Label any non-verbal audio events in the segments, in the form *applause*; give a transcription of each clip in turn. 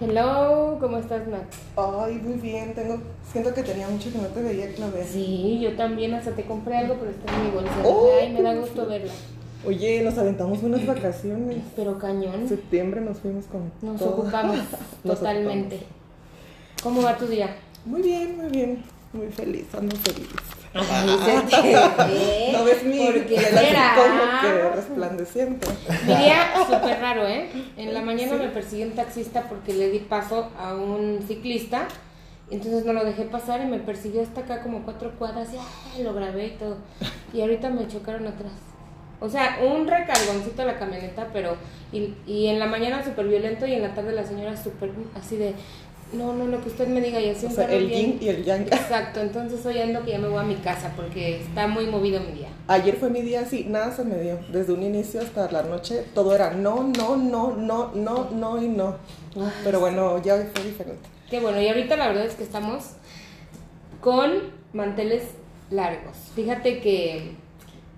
Hello, ¿cómo estás, Max? Ay, muy bien, tengo, siento que tenía mucho que no te veía, Clave. Sí, yo también hasta te compré algo, pero está en mi bolsa. Oh, Ay, me da gusto verla. Oye, nos aventamos unas vacaciones. Pero En cañón, septiembre nos fuimos con nos todo. ocupamos *laughs* Nos totalmente. ¿Cómo va tu día? Muy bien, muy bien, muy feliz, ando feliz. Ay. *laughs* ¿No ves mi que resplandeciente? Mi día súper raro, ¿eh? En la mañana me persiguió un taxista porque le di paso a un ciclista. Entonces no lo dejé pasar y me persiguió hasta acá como cuatro cuadras y ¡ay! lo grabé y todo. Y ahorita me chocaron atrás. O sea, un recargoncito a la camioneta, pero. Y, y en la mañana súper violento y en la tarde la señora súper así de. No, no, lo que usted me diga y así O un sea, el yin y el yang. *laughs* Exacto, entonces hoy ando que ya me voy a mi casa porque está muy movido mi día. Ayer fue mi día así, nada se me dio. Desde un inicio hasta la noche, todo era no, no, no, no, no, no y no. Pero bueno, ya fue diferente. Qué bueno, y ahorita la verdad es que estamos con manteles largos. Fíjate que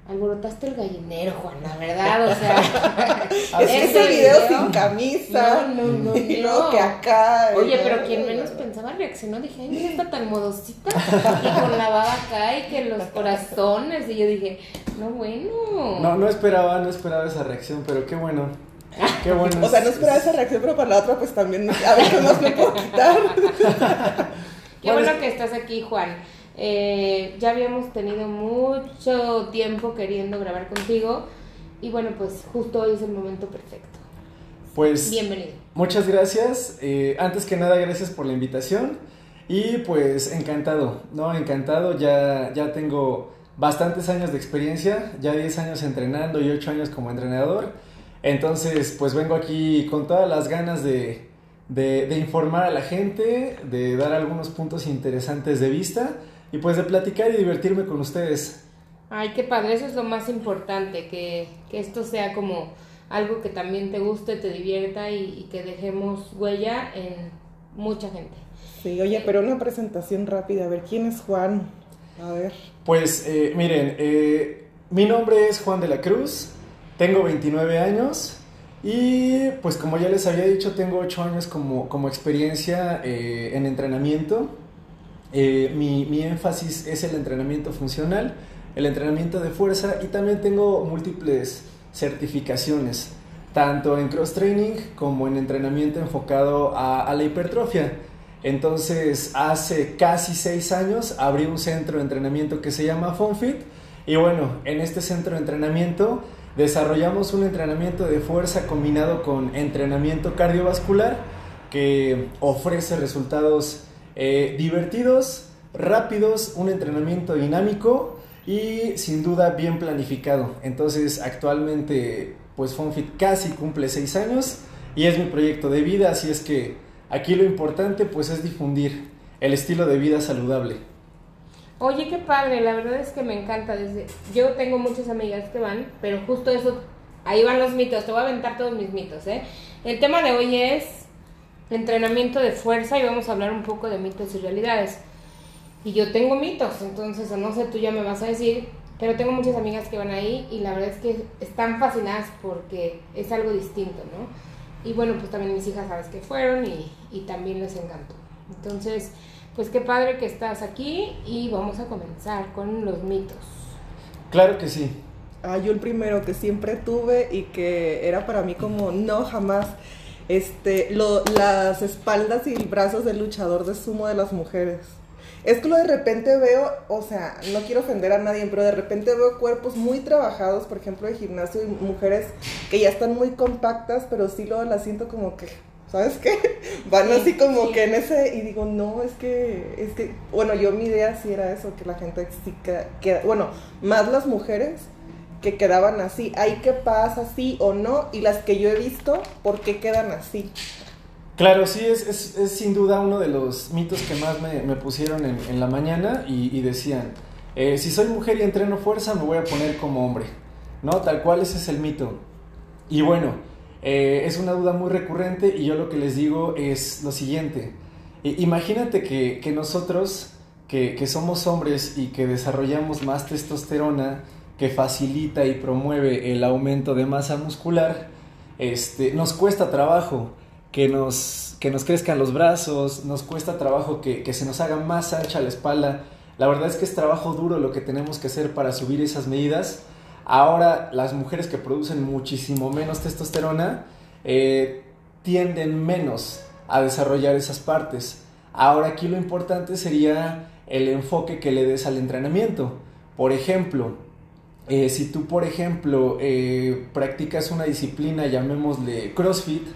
alborotaste el gallinero, Juan, la verdad, o sea. *laughs* Es que ese ese video sin camisa. No, no, no, Y luego no. que acá. Oye, pero quien menos pensaba reaccionó, dije, ay, mira, está tan modosita, y con la baba acá, y que los corazones, y yo dije, no, bueno. No, no esperaba, no esperaba esa reacción, pero qué bueno. Qué bueno. *laughs* O sea, no esperaba esa reacción, pero para la otra, pues también. A ver qué más me puedo quitar. *laughs* Qué bueno que estás aquí, Juan. Eh, ya habíamos tenido mucho tiempo queriendo grabar contigo y bueno, pues justo hoy es el momento perfecto. Pues Bienvenido. muchas gracias. Eh, antes que nada, gracias por la invitación. Y pues encantado, ¿no? Encantado. Ya, ya tengo bastantes años de experiencia, ya 10 años entrenando y 8 años como entrenador. Entonces, pues vengo aquí con todas las ganas de, de, de informar a la gente, de dar algunos puntos interesantes de vista y pues de platicar y divertirme con ustedes. Ay, qué padre, eso es lo más importante, que, que esto sea como algo que también te guste, te divierta y, y que dejemos huella en mucha gente. Sí, oye, pero una presentación rápida. A ver, ¿quién es Juan? A ver. Pues eh, miren, eh, mi nombre es Juan de la Cruz, tengo 29 años y pues como ya les había dicho, tengo 8 años como, como experiencia eh, en entrenamiento. Eh, mi, mi énfasis es el entrenamiento funcional, el entrenamiento de fuerza y también tengo múltiples certificaciones, tanto en cross training como en entrenamiento enfocado a, a la hipertrofia. Entonces, hace casi seis años abrí un centro de entrenamiento que se llama FunFit. Y bueno, en este centro de entrenamiento desarrollamos un entrenamiento de fuerza combinado con entrenamiento cardiovascular que ofrece resultados eh, divertidos, rápidos, un entrenamiento dinámico y sin duda bien planificado. Entonces, actualmente, pues FunFit casi cumple seis años y es mi proyecto de vida, así es que aquí lo importante pues es difundir el estilo de vida saludable. Oye, qué padre, la verdad es que me encanta. Desde... Yo tengo muchas amigas que van, pero justo eso, ahí van los mitos, te voy a aventar todos mis mitos, ¿eh? El tema de hoy es entrenamiento de fuerza y vamos a hablar un poco de mitos y realidades. Y yo tengo mitos, entonces, o no sé, tú ya me vas a decir, pero tengo muchas amigas que van ahí y la verdad es que están fascinadas porque es algo distinto, ¿no? Y bueno, pues también mis hijas sabes que fueron y, y también les encantó. Entonces, pues qué padre que estás aquí y vamos a comenzar con los mitos. Claro que sí. Ah, yo el primero que siempre tuve y que era para mí como no jamás. Este, lo- las espaldas y brazos del luchador de sumo de las mujeres. Es que lo de repente veo, o sea, no quiero ofender a nadie, pero de repente veo cuerpos muy trabajados, por ejemplo, de gimnasio y mujeres que ya están muy compactas, pero sí luego las siento como que, ¿sabes qué? *laughs* Van Sí, así como sí. que en ese, y digo, no, es que, es que, bueno, yo mi idea sí era eso, que la gente sí queda, queda- bueno, más las mujeres que quedaban así, hay que pasa sí o no, y las que yo he visto, ¿por qué quedan así? Claro, sí, es, sin duda uno de los mitos que más me, pusieron en, la mañana y, decían, eh, si soy mujer y entreno fuerza, me voy a poner como hombre, ¿no? Tal cual ese es el mito. Y bueno, eh, es una duda muy recurrente y yo lo que les digo es lo siguiente. Imagínate que, nosotros, que somos hombres y que desarrollamos más testosterona, que facilita y promueve el aumento de masa muscular, este, nos cuesta trabajo que nos, que nos crezcan los brazos, nos cuesta trabajo que, que se nos haga más ancha la espalda. La verdad es que es trabajo duro lo que tenemos que hacer para subir esas medidas. Ahora las mujeres que producen muchísimo menos testosterona eh, tienden menos a desarrollar esas partes. Ahora aquí lo importante sería el enfoque que le des al entrenamiento. Por ejemplo, eh, si tú, por ejemplo, eh, practicas una disciplina, llamémosle CrossFit,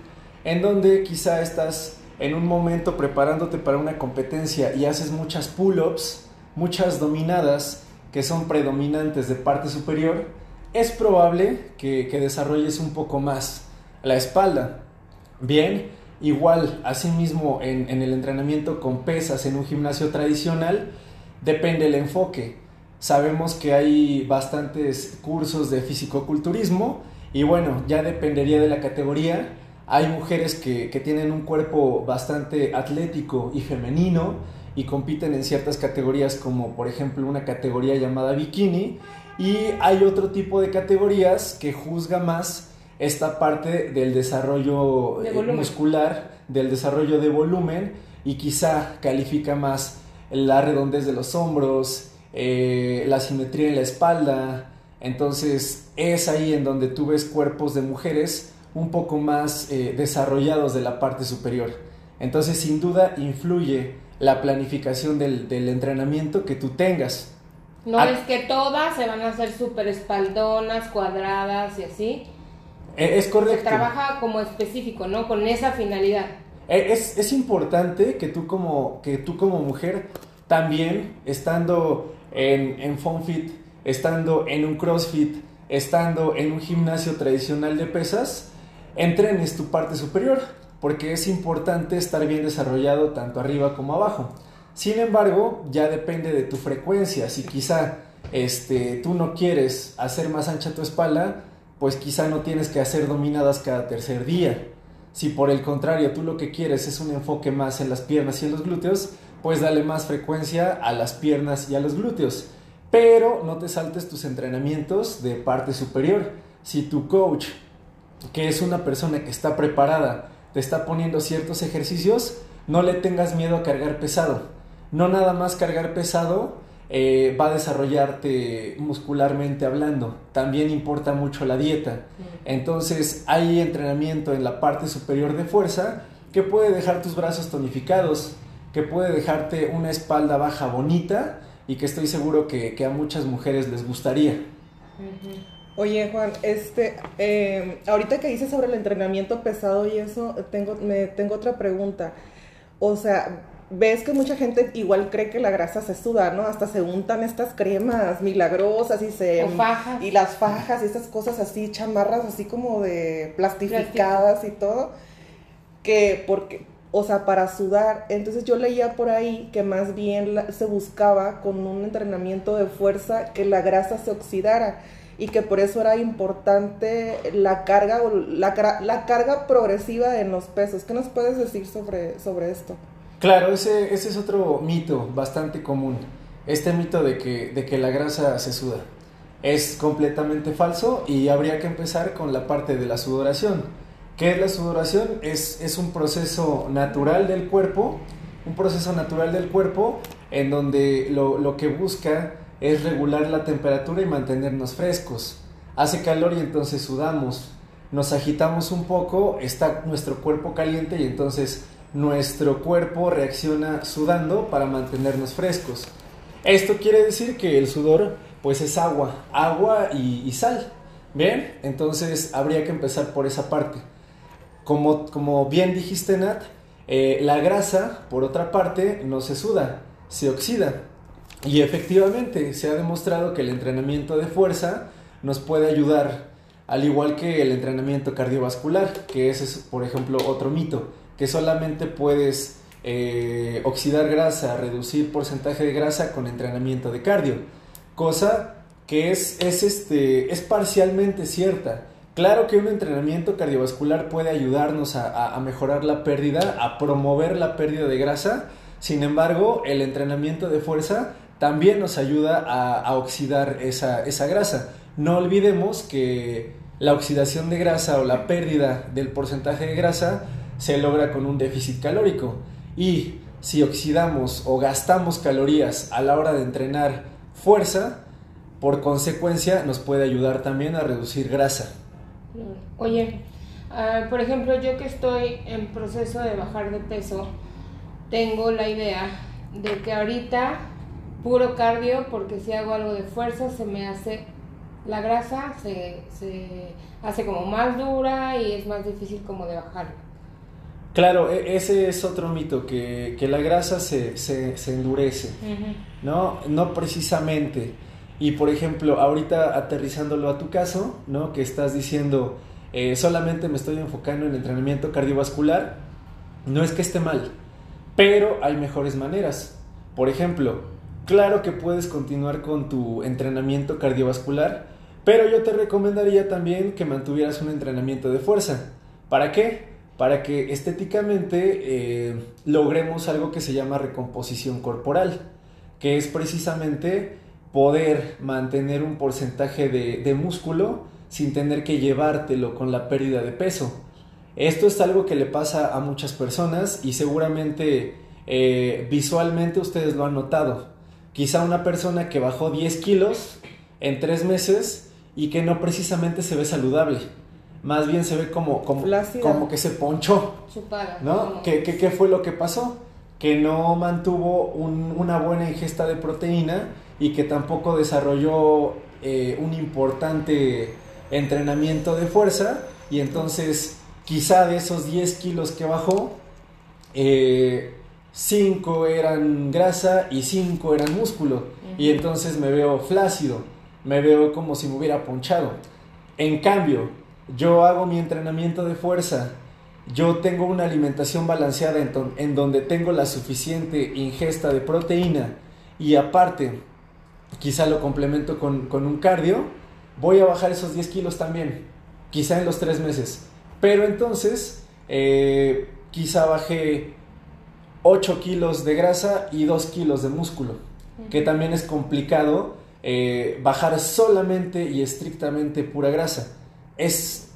en donde quizá estás en un momento preparándote para una competencia y haces muchas pull-ups, muchas dominadas que son predominantes de parte superior, es probable que, desarrolles un poco más la espalda. Bien, igual, asimismo en, en el entrenamiento con pesas en un gimnasio tradicional, depende el enfoque. Sabemos que hay bastantes cursos de fisicoculturismo y bueno, ya dependería de la categoría. Hay mujeres que, tienen un cuerpo bastante atlético y femenino y compiten en ciertas categorías como por ejemplo una categoría llamada bikini. Y hay otro tipo de categorías que juzga más esta parte del desarrollo eh, muscular, del desarrollo de volumen y quizá califica más la redondez de los hombros, eh, la simetría en la espalda. Entonces es ahí en donde tú ves cuerpos de mujeres un poco más eh, desarrollados de la parte superior. Entonces, sin duda, influye la planificación del, entrenamiento que tú tengas. No ah. es que todas se van a hacer súper espaldonas, cuadradas y así. E, es correcto. Se trabaja como específico, ¿no? Con esa finalidad. E, es, es, importante que tú, como, que tú como mujer también, estando en, en FunFit, estando en un CrossFit, estando en un gimnasio tradicional de pesas, entrenes tu parte superior, porque es importante estar bien desarrollado tanto arriba como abajo. Sin embargo, ya depende de tu frecuencia. Si quizá este, tú no quieres hacer más ancha tu espalda, pues quizá no tienes que hacer dominadas cada tercer día. Si por el contrario tú lo que quieres es un enfoque más en las piernas y en los glúteos, pues dale más frecuencia a las piernas y a los glúteos. Pero no te saltes tus entrenamientos de parte superior. Si tu coach que es una persona que está preparada, te está poniendo ciertos ejercicios, no le tengas miedo a cargar pesado. No nada más cargar pesado eh, va a desarrollarte muscularmente hablando. También importa mucho la dieta. Entonces hay entrenamiento en la parte superior de fuerza que puede dejar tus brazos tonificados, que puede dejarte una espalda baja bonita y que estoy seguro que, a muchas mujeres les gustaría. Oye, Juan, este, em, ahorita que dices sobre el entrenamiento pesado y eso, tengo, me, tengo otra pregunta. O sea, ves que mucha gente igual cree que la grasa se suda, ¿no? Hasta se untan estas cremas milagrosas y se... fajas. Y las fajas y estas cosas así, chamarras así como de plastificadas y todo. Que porque, o sea, para sudar. Entonces yo leía por ahí que más bien se buscaba con un entrenamiento de fuerza que la grasa se oxidara y que por eso era importante la carga la, la carga progresiva en los pesos. ¿Qué nos puedes decir sobre, sobre esto? Claro, ese, ese es otro mito bastante común. Este mito de que, de que la grasa se suda. Es completamente falso y habría que empezar con la parte de la sudoración. ¿Qué es la sudoración? Es, es un proceso natural del cuerpo, un proceso natural del cuerpo en donde lo, lo que busca es regular la temperatura y mantenernos frescos. Hace calor y entonces sudamos. Nos agitamos un poco, está nuestro cuerpo caliente y entonces nuestro cuerpo reacciona sudando para mantenernos frescos. Esto quiere decir que el sudor pues es agua, agua y, sal. Bien, entonces habría que empezar por esa parte. Como, como bien dijiste Nat, eh, la grasa, por otra parte, no se suda, se oxida. Y efectivamente se ha demostrado que el entrenamiento de fuerza nos puede ayudar, al igual que el entrenamiento cardiovascular, que ese es, por ejemplo, otro mito, que solamente puedes eh, oxidar grasa, reducir porcentaje de grasa con entrenamiento de cardio, cosa que es, es, este, es parcialmente cierta. Claro que un entrenamiento cardiovascular puede ayudarnos a mejorar la pérdida, a promover la pérdida de grasa, sin embargo, el entrenamiento de fuerza también nos ayuda a, oxidar esa, esa, grasa. No olvidemos que la oxidación de grasa o la pérdida del porcentaje de grasa se logra con un déficit calórico. Y si oxidamos o gastamos calorías a la hora de entrenar fuerza, por consecuencia nos puede ayudar también a reducir grasa. Oye, por ejemplo, yo que estoy en proceso de bajar de peso, tengo la idea de que ahorita puro cardio, porque si hago algo de fuerza se me hace la grasa, se, se hace como más dura y es más difícil como de bajar. Claro, e, ese es otro mito, que, que la grasa se, se, se endurece, ¿no? No precisamente. Y por ejemplo, ahorita aterrizándolo a tu caso, ¿no? Que estás diciendo, eh, solamente me estoy enfocando en entrenamiento cardiovascular, no es que esté mal, pero hay mejores maneras. Por ejemplo, Claro que puedes continuar con tu entrenamiento cardiovascular, pero yo te recomendaría también que mantuvieras un entrenamiento de fuerza. ¿Para qué? Para que estéticamente eh, logremos algo que se llama recomposición corporal, que es precisamente poder mantener un porcentaje de, músculo sin tener que llevártelo con la pérdida de peso. Esto es algo que le pasa a muchas personas y seguramente eh, visualmente ustedes lo han notado quizá una persona que bajó 10 kilos en tres meses y que no precisamente se ve saludable. Más bien se ve como, como, como que se ponchó. ¿No? ¿Qué, qué, fue lo que pasó? Que no mantuvo una buena ingesta de proteína y que tampoco desarrolló eh, un importante entrenamiento de fuerza. Y entonces, quizá de esos 10 kilos que bajó, eh, 5 eran grasa y 5 eran músculo. Y entonces me veo flácido, me veo como si me hubiera ponchado. En cambio, yo hago mi entrenamiento de fuerza, yo tengo una alimentación balanceada en, donde tengo la suficiente ingesta de proteína y aparte, quizá lo complemento con, un cardio, voy a bajar esos 10 kilos también, quizá en los 3 meses. Pero entonces, eh, quizá bajé 8 kilos de grasa y 2 kilos de músculo, que también es complicado eh, bajar solamente y estrictamente pura grasa. Es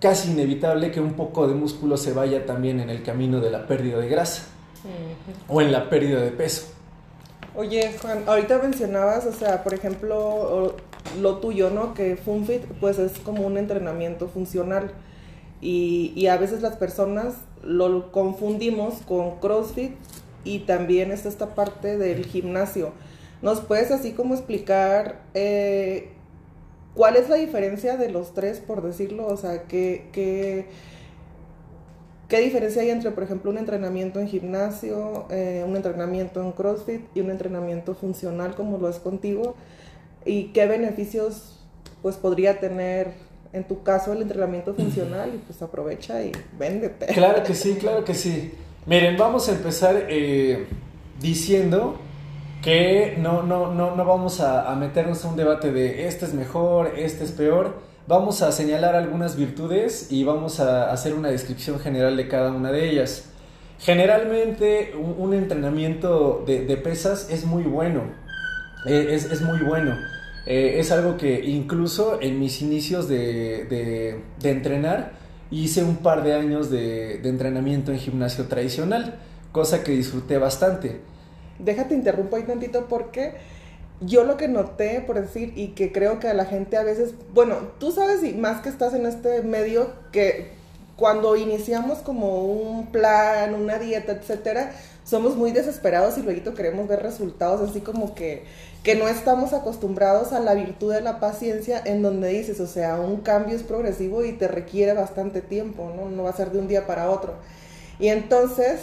casi inevitable que un poco de músculo se vaya también en el camino de la pérdida de grasa o en la pérdida de peso. Oye, Juan, ahorita mencionabas, o sea, por ejemplo, lo tuyo, ¿no? Que FunFit, pues es como un entrenamiento funcional. Y, y, a veces las personas lo confundimos con CrossFit y también está esta parte del gimnasio. ¿Nos puedes así como explicar eh, cuál es la diferencia de los tres, por decirlo? O sea, ¿qué, qué, qué diferencia hay entre, por ejemplo, un entrenamiento en gimnasio, eh, un entrenamiento en CrossFit y un entrenamiento funcional como lo es contigo? ¿Y qué beneficios pues podría tener en tu caso el entrenamiento funcional y pues aprovecha y véndete. Claro que sí, claro que sí. Miren, vamos a empezar eh, diciendo que no, no, no, no vamos a, meternos a un debate de este es mejor, este es peor. Vamos a señalar algunas virtudes y vamos a hacer una descripción general de cada una de ellas. Generalmente un, entrenamiento de, pesas es muy bueno, eh, es, es muy bueno. Eh, es algo que incluso en mis inicios de, entrenar hice un par de años de, entrenamiento en gimnasio tradicional, cosa que disfruté bastante. Déjate interrumpo ahí tantito porque yo lo que noté, por decir, y que creo que a la gente a veces, bueno, tú sabes y más que estás en este medio, que cuando iniciamos como un plan, una dieta, etcétera, somos muy desesperados y luego queremos ver resultados así como que que no estamos acostumbrados a la virtud de la paciencia en donde dices, o sea, un cambio es progresivo y te requiere bastante tiempo, ¿no? No va a ser de un día para otro. Y entonces,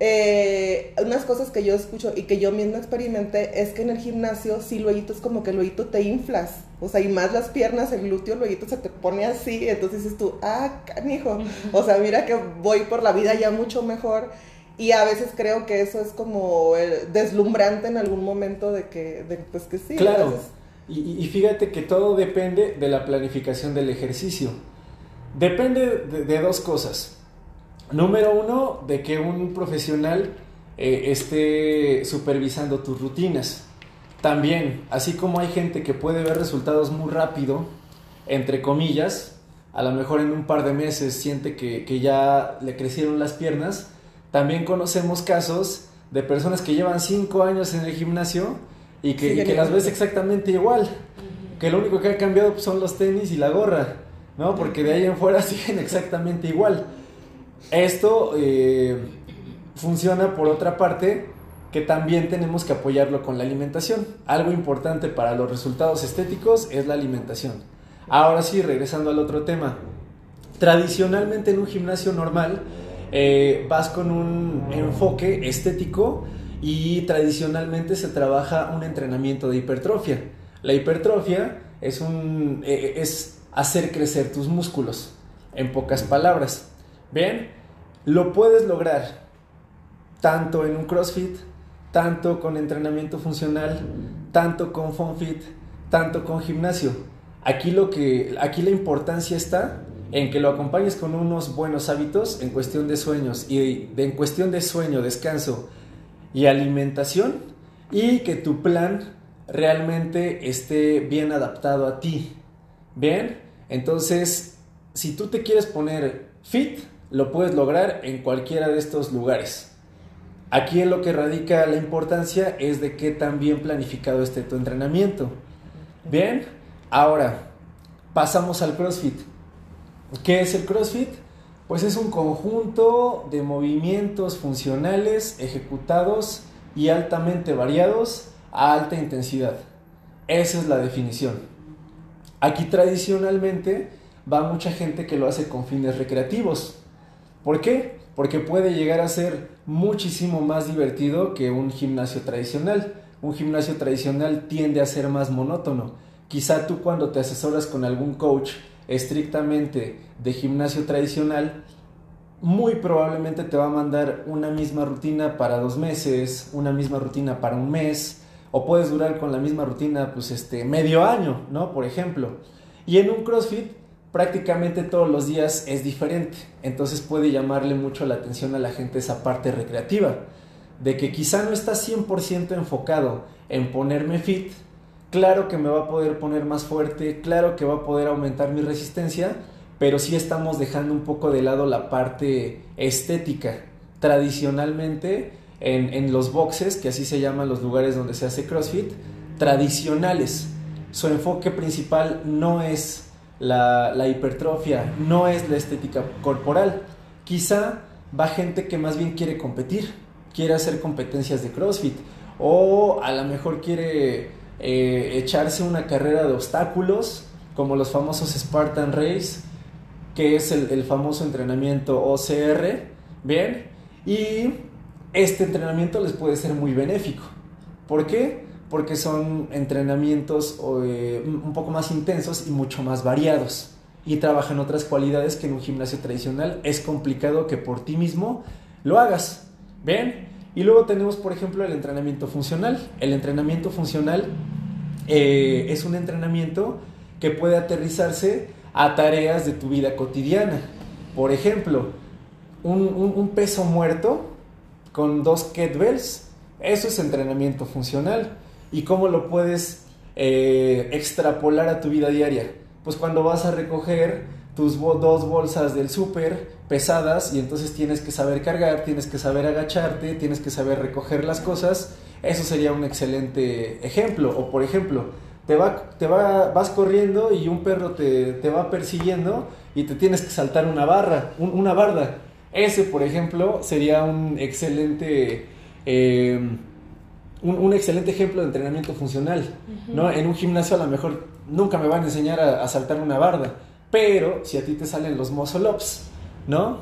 eh, unas cosas que yo escucho y que yo mismo experimenté es que en el gimnasio, sí, luego es como que luego te inflas, o sea, y más las piernas, el glúteo, luego se te pone así, entonces dices tú, ah, canijo, o sea, mira que voy por la vida ya mucho mejor y a veces creo que eso es como deslumbrante en algún momento de que, pues que sí. Claro. Y, fíjate que todo depende de la planificación del ejercicio. Depende de, dos cosas. Número uno, de que un profesional eh, esté supervisando tus rutinas. También, así como hay gente que puede ver resultados muy rápido, entre comillas, a lo mejor en un par de meses siente que, que ya le crecieron las piernas, también conocemos casos de personas que llevan 5 años en el gimnasio y que, Sí, y que las ves exactamente igual, que lo único que ha cambiado pues, son los tenis y la gorra, ¿no? Porque de ahí en fuera *laughs* siguen exactamente igual. Esto eh, funciona por otra parte que también tenemos que apoyarlo con la alimentación. Algo importante para los resultados estéticos es la alimentación. Ahora sí, regresando al otro tema. Tradicionalmente en un gimnasio normal eh, vas con un enfoque estético y tradicionalmente se trabaja un entrenamiento de hipertrofia. La hipertrofia es, un, eh, es hacer crecer tus músculos, en pocas palabras. Bien, lo puedes lograr tanto en un CrossFit, tanto con entrenamiento funcional, tanto con FunFit, tanto con gimnasio. Aquí, lo que, aquí la importancia está en que lo acompañes con unos buenos hábitos en cuestión de sueños y de, en cuestión de sueño, descanso y alimentación y que tu plan realmente esté bien adaptado a ti. Bien, entonces si tú te quieres poner fit, lo puedes lograr en cualquiera de estos lugares. Aquí en lo que radica la importancia es de qué tan bien planificado esté tu entrenamiento. Bien, ahora pasamos al CrossFit. ¿Qué es el CrossFit? Pues es un conjunto de movimientos funcionales ejecutados y altamente variados a alta intensidad. Esa es la definición. Aquí tradicionalmente va mucha gente que lo hace con fines recreativos. ¿Por qué? Porque puede llegar a ser muchísimo más divertido que un gimnasio tradicional. Un gimnasio tradicional tiende a ser más monótono. Quizá tú cuando te asesoras con algún coach estrictamente de gimnasio tradicional, muy probablemente te va a mandar una misma rutina para dos meses, una misma rutina para un mes, o puedes durar con la misma rutina pues este medio año, ¿no? Por ejemplo. Y en un CrossFit prácticamente todos los días es diferente, entonces puede llamarle mucho la atención a la gente esa parte recreativa, de que quizá no está 100% enfocado en ponerme fit, claro que me va a poder poner más fuerte, claro que va a poder aumentar mi resistencia, pero sí estamos dejando un poco de lado la parte estética. Tradicionalmente, en, en, los boxes, que así se llaman los lugares donde se hace CrossFit, tradicionales. Su enfoque principal no es la, hipertrofia, no es la estética corporal. Quizá va gente que más bien quiere competir, quiere hacer competencias de CrossFit, o a lo mejor quiere eh, echarse una carrera de obstáculos, como los famosos Spartan Race, que es el, el, famoso entrenamiento OCR, ¿bien? Y este entrenamiento les puede ser muy benéfico. ¿Por qué? Porque son entrenamientos eh, un poco más intensos y mucho más variados. Y trabajan otras cualidades que en un gimnasio tradicional es complicado que por ti mismo lo hagas. ¿Bien? Y luego tenemos, por ejemplo, el entrenamiento funcional. El entrenamiento funcional eh, es un entrenamiento que puede aterrizarse a tareas de tu vida cotidiana. Por ejemplo, un, un, un peso muerto con dos kettlebells, eso es entrenamiento funcional. ¿Y cómo lo puedes eh, extrapolar a tu vida diaria? Pues cuando vas a recoger tus dos bolsas del súper pesadas y entonces tienes que saber cargar, tienes que saber agacharte, tienes que saber recoger las cosas, eso sería un excelente ejemplo. O por ejemplo, te, te va, vas corriendo y un perro te, te, va persiguiendo y te tienes que saltar una barra, un, una barda. Ese, por ejemplo, sería un excelente, eh, un, un, excelente ejemplo de entrenamiento funcional. Uh -huh. ¿no? En un gimnasio a lo mejor nunca me van a enseñar a, a saltar una barda, pero si a ti te salen los muscle ups, ¿no?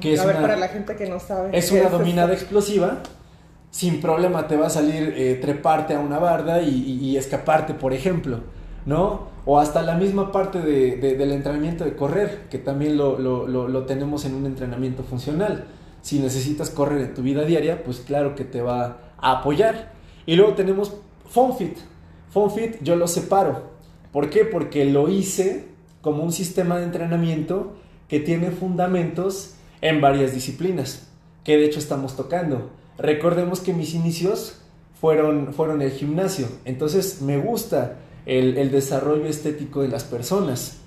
Que es a ver, una, para la gente que no sabe. Es una es dominada esto? explosiva. Sin problema te va a salir eh, treparte a una barda y, y, y, escaparte, por ejemplo, ¿no? O hasta la misma parte de, de, del entrenamiento de correr, que también lo, lo, lo, lo, tenemos en un entrenamiento funcional. Si necesitas correr en tu vida diaria, pues claro que te va a apoyar. Y luego tenemos FunFit. FunFit yo lo separo. ¿Por qué? Porque lo hice como un sistema de entrenamiento que tiene fundamentos en varias disciplinas, que de hecho estamos tocando. Recordemos que mis inicios fueron, fueron el gimnasio, entonces me gusta el, el desarrollo estético de las personas.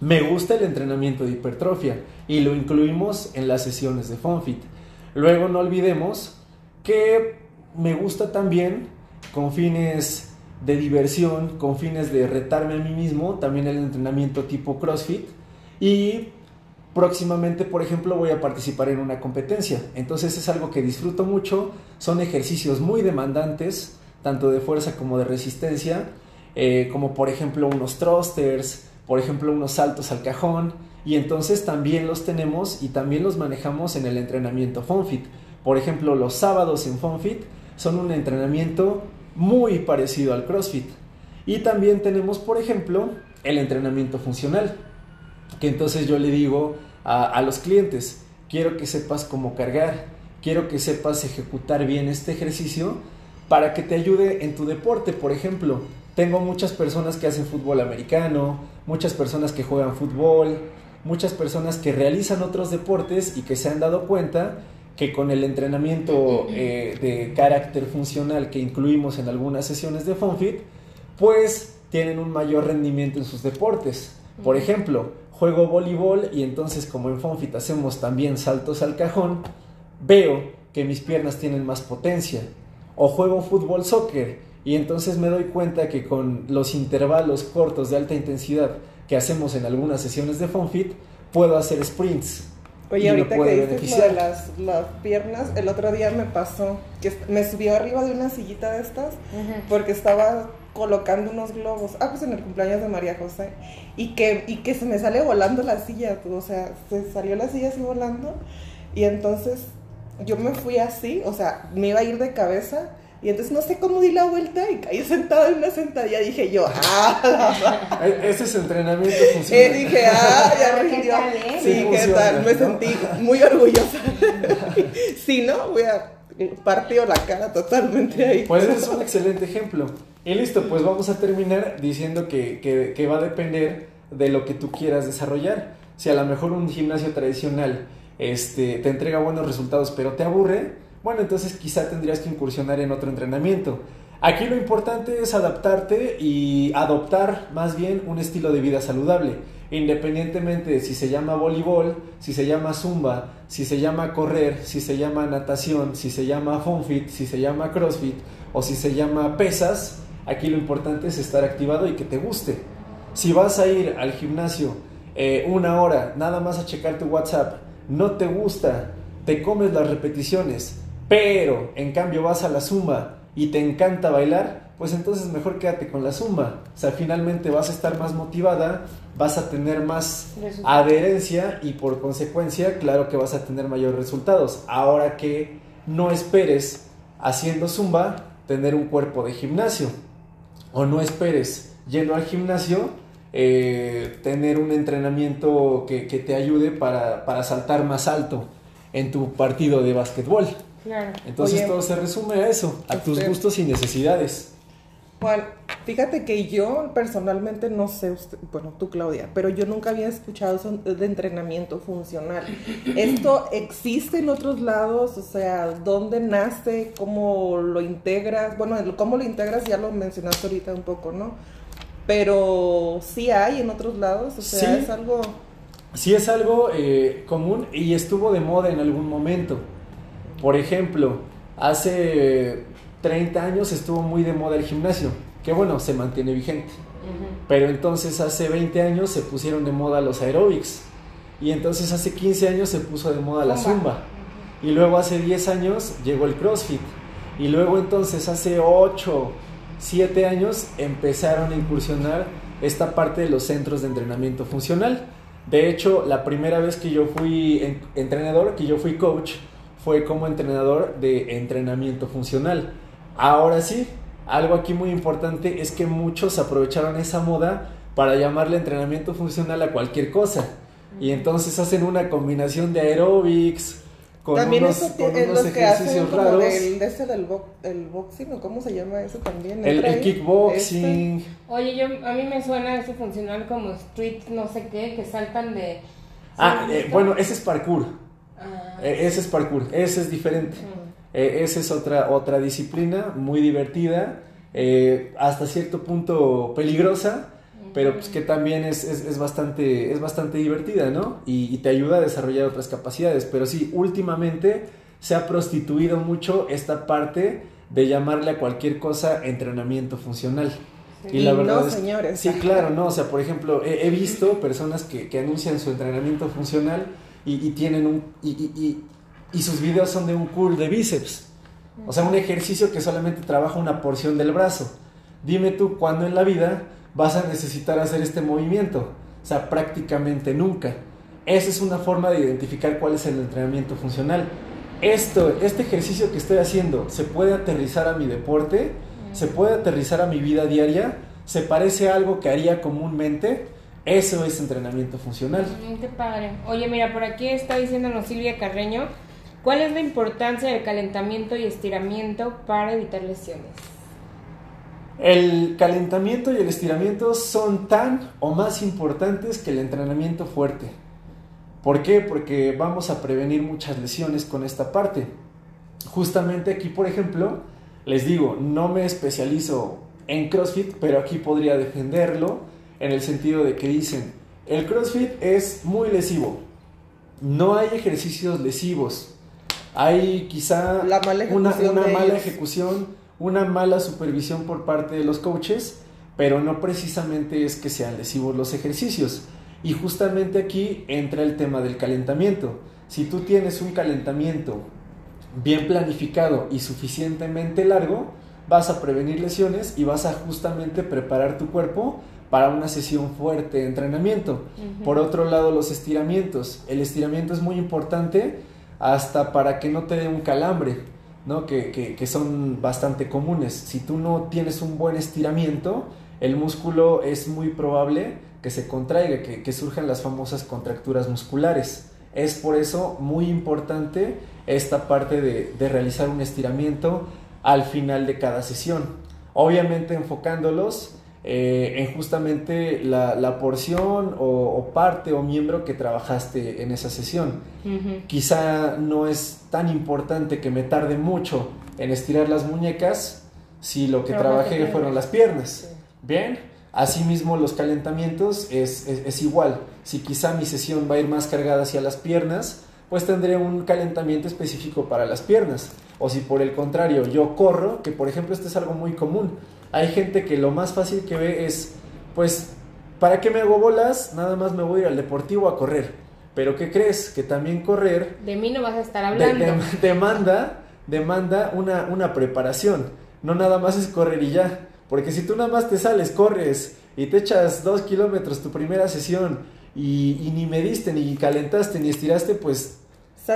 Me gusta el entrenamiento de hipertrofia y lo incluimos en las sesiones de FONFIT. Luego no olvidemos que me gusta también con fines de diversión, con fines de retarme a mí mismo, también el entrenamiento tipo CrossFit y próximamente, por ejemplo, voy a participar en una competencia. Entonces es algo que disfruto mucho, son ejercicios muy demandantes, tanto de fuerza como de resistencia, eh, como por ejemplo unos thrusters, por ejemplo unos saltos al cajón, y entonces también los tenemos y también los manejamos en el entrenamiento FONFIT. Por ejemplo, los sábados en FONFIT son un entrenamiento muy parecido al CrossFit. Y también tenemos, por ejemplo, el entrenamiento funcional, que entonces yo le digo a, a los clientes, quiero que sepas cómo cargar, quiero que sepas ejecutar bien este ejercicio para que te ayude en tu deporte. Por ejemplo, tengo muchas personas que hacen fútbol americano, muchas personas que juegan fútbol, muchas personas que realizan otros deportes y que se han dado cuenta que con el entrenamiento eh, de carácter funcional que incluimos en algunas sesiones de FONFIT, pues tienen un mayor rendimiento en sus deportes. Por ejemplo, juego voleibol y entonces como en FONFIT hacemos también saltos al cajón, veo que mis piernas tienen más potencia. O juego fútbol soccer y entonces me doy cuenta que con los intervalos cortos de alta intensidad que hacemos en algunas sesiones de FONFIT, puedo hacer sprints. Oye, ahorita que dices lo de las, las, piernas, el otro día me pasó que me subió arriba de una sillita de estas porque estaba colocando unos globos, ah, pues en el cumpleaños de María José, y que, y que se me sale volando la silla, o sea, se salió la silla así volando, y entonces yo me fui así, o sea, me iba a ir de cabeza, y entonces no sé cómo di la vuelta y caí sentada en una sentadilla. Dije yo, ¡ah! E-, ese es entrenamiento funcional. Y dije, ¡ah! Ya rindió. Eh? Sí, ¿qué tal? Me sentí muy orgullosa. *laughs* si no, voy a partir la cara totalmente ahí. Pues ese es un excelente ejemplo. Y listo, pues vamos a terminar diciendo que, que, que va a depender de lo que tú quieras desarrollar. Si a lo mejor un gimnasio tradicional este, te entrega buenos resultados, pero te aburre, bueno, entonces quizá tendrías que incursionar en otro entrenamiento. Aquí lo importante es adaptarte y adoptar más bien un estilo de vida saludable, independientemente de si se llama voleibol, si se llama zumba, si se llama correr, si se llama natación, si se llama fit, si se llama crossfit o si se llama pesas, aquí lo importante es estar activado y que te guste. Si vas a ir al gimnasio eh, una hora nada más a checar tu WhatsApp, no te gusta, te comes las repeticiones, pero en cambio vas a la zumba y te encanta bailar, pues entonces mejor quédate con la zumba. O sea, finalmente vas a estar más motivada, vas a tener más adherencia y por consecuencia, claro que vas a tener mayores resultados. Ahora que no esperes haciendo zumba tener un cuerpo de gimnasio o no esperes yendo al gimnasio eh, tener un entrenamiento que, te ayude para, para saltar más alto en tu partido de básquetbol. Entonces todo se resume a eso, a tus gustos y necesidades. Juan, fíjate que yo personalmente no sé, bueno, tú Claudia, pero yo nunca había escuchado eso de entrenamiento funcional. ¿Esto existe en otros lados? O sea, ¿dónde nace? ¿Cómo lo integras? Bueno, cómo lo integras ya lo mencionaste ahorita un poco, ¿no? Pero sí hay en otros lados, o sea, es algo... Sí es algo eh, común y estuvo de moda en algún momento. Por ejemplo, hace 30 años estuvo muy de moda el gimnasio, que bueno, se mantiene vigente. Pero entonces hace 20 años se pusieron de moda los aerobics. Y entonces hace 15 años se puso de moda la zumba. Y luego hace 10 años llegó el CrossFit. Y luego entonces hace 8, 7 años empezaron a incursionar esta parte de los centros de entrenamiento funcional. De hecho, la primera vez que yo fui entrenador, que yo fui coach, fue como entrenador de entrenamiento funcional. Ahora sí, algo aquí muy importante es que muchos aprovecharon esa moda para llamarle entrenamiento funcional a cualquier cosa. Y entonces hacen una combinación de aerobics con también unos, eso con unos ejercicios raros. Del, de ese del el boxing, ¿o cómo se llama eso también? El, kickboxing. Este. Oye, yo, a mí me suena ese funcional como street no sé qué, que saltan de... Ah, eh, bueno, ese es parkour. Eh, ese es parkour, ese es diferente. Eh, esa es otra, otra disciplina muy divertida, eh, hasta cierto punto peligrosa, pero pues que también es, es, es bastante, es bastante divertida, ¿no? Y, y te ayuda a desarrollar otras capacidades. Pero sí, últimamente se ha prostituido mucho esta parte de llamarle a cualquier cosa entrenamiento funcional. Y, la verdad no, es, señores. Sí, claro, no. O sea, por ejemplo, he, he visto personas que, que, anuncian su entrenamiento funcional y, tienen un. Y, sus videos son de un curl de bíceps. O sea, un ejercicio que solamente trabaja una porción del brazo. Dime tú cuándo en la vida vas a necesitar hacer este movimiento. O sea, prácticamente nunca. Esa es una forma de identificar cuál es el entrenamiento funcional. Esto, este ejercicio que estoy haciendo, ¿se puede aterrizar a mi deporte? ¿Se puede aterrizar a mi vida diaria? ¿Se parece a algo que haría comúnmente? Eso es entrenamiento funcional. qué padre. Oye, mira, por aquí está diciéndonos Silvia Carreño, ¿cuál es la importancia del calentamiento y estiramiento para evitar lesiones? El calentamiento y el estiramiento son tan o más importantes que el entrenamiento fuerte. ¿Por qué? Porque vamos a prevenir muchas lesiones con esta parte. Justamente aquí, por ejemplo, les digo, no me especializo en CrossFit, pero aquí podría defenderlo en el sentido de que dicen, el CrossFit es muy lesivo. No hay ejercicios lesivos. Hay quizá una, una mala ejecución una mala supervisión por parte de los coaches, pero no precisamente es que sean lesivos los ejercicios. Y justamente aquí entra el tema del calentamiento. Si tú tienes un calentamiento bien planificado y suficientemente largo, vas a prevenir lesiones y vas a justamente preparar tu cuerpo para una sesión fuerte de entrenamiento. Por otro lado, los estiramientos. El estiramiento es muy importante hasta para que no te dé un calambre. ¿no? Que, son bastante comunes. Si tú no tienes un buen estiramiento, el músculo es muy probable que se contraiga, que, surjan las famosas contracturas musculares. Es por eso muy importante esta parte de, realizar un estiramiento al final de cada sesión. Obviamente enfocándolos eh, en justamente la, porción o, parte o miembro que trabajaste en esa sesión. Quizá no es tan importante que me tarde mucho en estirar las muñecas si lo que trabajé fueron las piernas. Bien, asimismo los calentamientos es, es igual. Si quizá mi sesión va a ir más cargada hacia las piernas, pues tendré un calentamiento específico para las piernas. O si por el contrario yo corro, que por ejemplo esto es algo muy común, hay gente que lo más fácil que ve es, pues, ¿para qué me hago bolas? Nada más me voy al deportivo a correr. Pero ¿qué crees? Que también correr... De mí no vas a estar hablando. *laughs* demanda, demanda una, una preparación. No nada más es correr y ya. Porque si tú nada más te sales, corres y te echas dos kilómetros tu primera sesión y, y, ni mediste, ni calentaste, ni estiraste, pues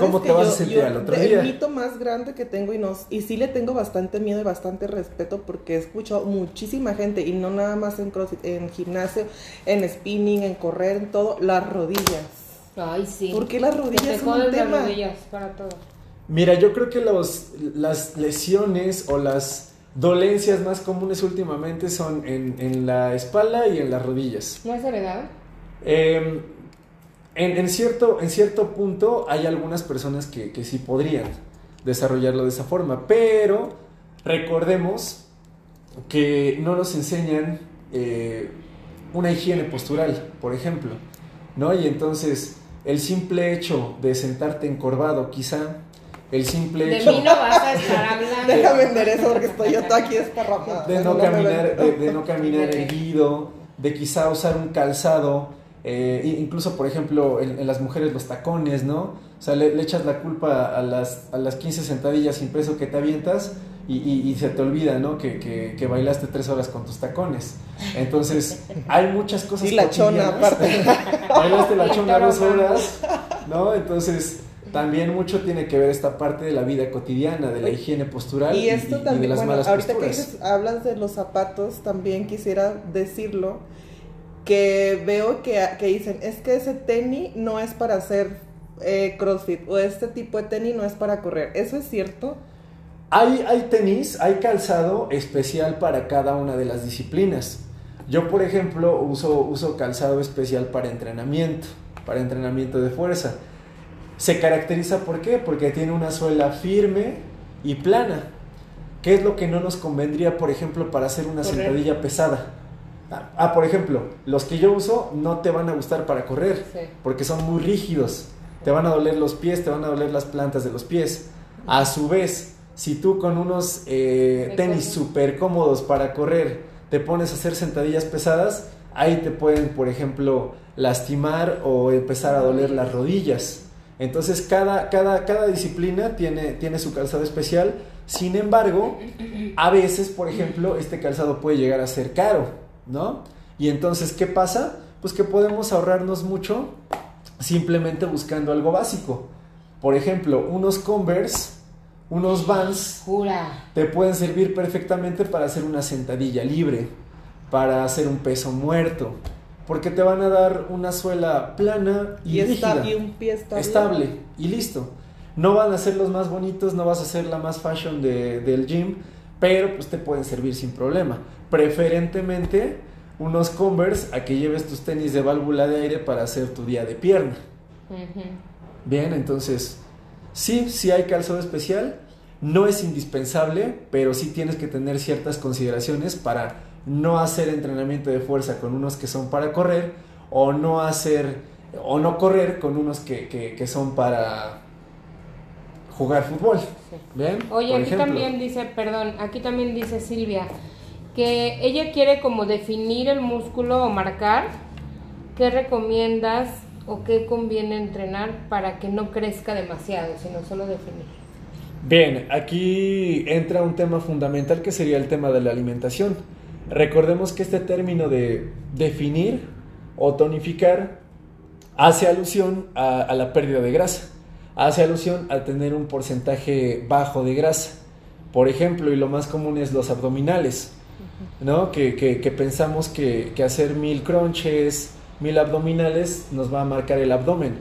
¿Cómo te vas a sentir al otro día? El mito más grande que tengo y, nos, y sí le tengo bastante miedo y bastante respeto porque he escuchado muchísima gente y no nada más en crossfit, en gimnasio, en spinning, en correr, en todo, las rodillas. Ay, sí. ¿Por qué las rodillas son un tema? las rodillas para todo. Mira, yo creo que los, las lesiones o las dolencias más comunes últimamente son en, en la espalda y en las rodillas. ¿No es heredado? Eh, en, cierto, en cierto punto hay algunas personas que, que sí podrían desarrollarlo de esa forma, pero recordemos que no nos enseñan eh, una higiene postural, por ejemplo, ¿no? Y entonces el simple hecho de sentarte encorvado, quizá, el simple hecho... De mí no vas a estar hablando. Déjame vender eso porque estoy yo aquí. De no, caminar, de, de no caminar erguido, de quizá usar un calzado eh, incluso, por ejemplo, en, las mujeres los tacones, ¿no? O sea, le, echas la culpa a las, a las 15 sentadillas sin peso que te avientas y, y, se te olvida, ¿no? Que, que, que, bailaste tres horas con tus tacones. Entonces, hay muchas cosas. Y la chona, aparte. *laughs* bailaste la chona dos horas, ¿no? Entonces, también mucho tiene que ver esta parte de la vida cotidiana, de la higiene postural y, esto también, de las bueno, malas ahorita que hablas de los zapatos, también quisiera decirlo que veo que, que dicen, es que ese tenis no es para hacer eh, CrossFit o este tipo de tenis no es para correr. ¿Eso es cierto? Hay, hay tenis, hay calzado especial para cada una de las disciplinas. Yo, por ejemplo, uso, uso calzado especial para entrenamiento, para entrenamiento de fuerza. Se caracteriza por qué? Porque tiene una suela firme y plana. ¿Qué es lo que no nos convendría, por ejemplo, para hacer una sentadilla pesada? Ah, ah, por ejemplo, los que yo uso no te van a gustar para correr, Sí. porque son muy rígidos. Te van a doler los pies, te van a doler las plantas de los pies. A su vez, si tú con unos eh, tenis súper cómodos para correr te pones a hacer sentadillas pesadas, ahí te pueden, por ejemplo, lastimar o empezar a doler las rodillas. Entonces, cada, cada, cada disciplina tiene, tiene su calzado especial. Sin embargo, a veces, por ejemplo, este calzado puede llegar a ser caro, ¿no? Y entonces, ¿qué pasa? Pues que podemos ahorrarnos mucho simplemente buscando algo básico. Por ejemplo, unos Converse, unos Vans, Jura. te pueden servir perfectamente para hacer una sentadilla libre, para hacer un peso muerto, porque te van a dar una suela plana y, Y, rígida, y un pie estable. estable y listo. No van a ser los más bonitos, no vas a ser la más fashion de- del gym, pero pues te pueden servir sin problema. Preferentemente unos Converse a que lleves tus tenis de válvula de aire para hacer tu día de pierna. Bien, entonces, sí, sí hay calzado especial, no es indispensable, pero sí tienes que tener ciertas consideraciones para no hacer entrenamiento de fuerza con unos que son para correr o no hacer o no correr con unos que, que- que son para jugar fútbol. Sí. Bien, Oye, por aquí ejemplo. también dice, perdón, aquí también dice Silvia que ella quiere como definir el músculo o marcar. ¿Qué recomiendas o qué conviene entrenar para que no crezca demasiado, sino solo definir? Bien, aquí entra un tema fundamental que sería el tema de la alimentación. Recordemos que este término de definir o tonificar hace alusión a, a la pérdida de grasa, hace alusión a tener un porcentaje bajo de grasa. Por ejemplo, y lo más común es los abdominales, ¿no? Que, que- pensamos que, que hacer mil crunches, mil abdominales nos va a marcar el abdomen.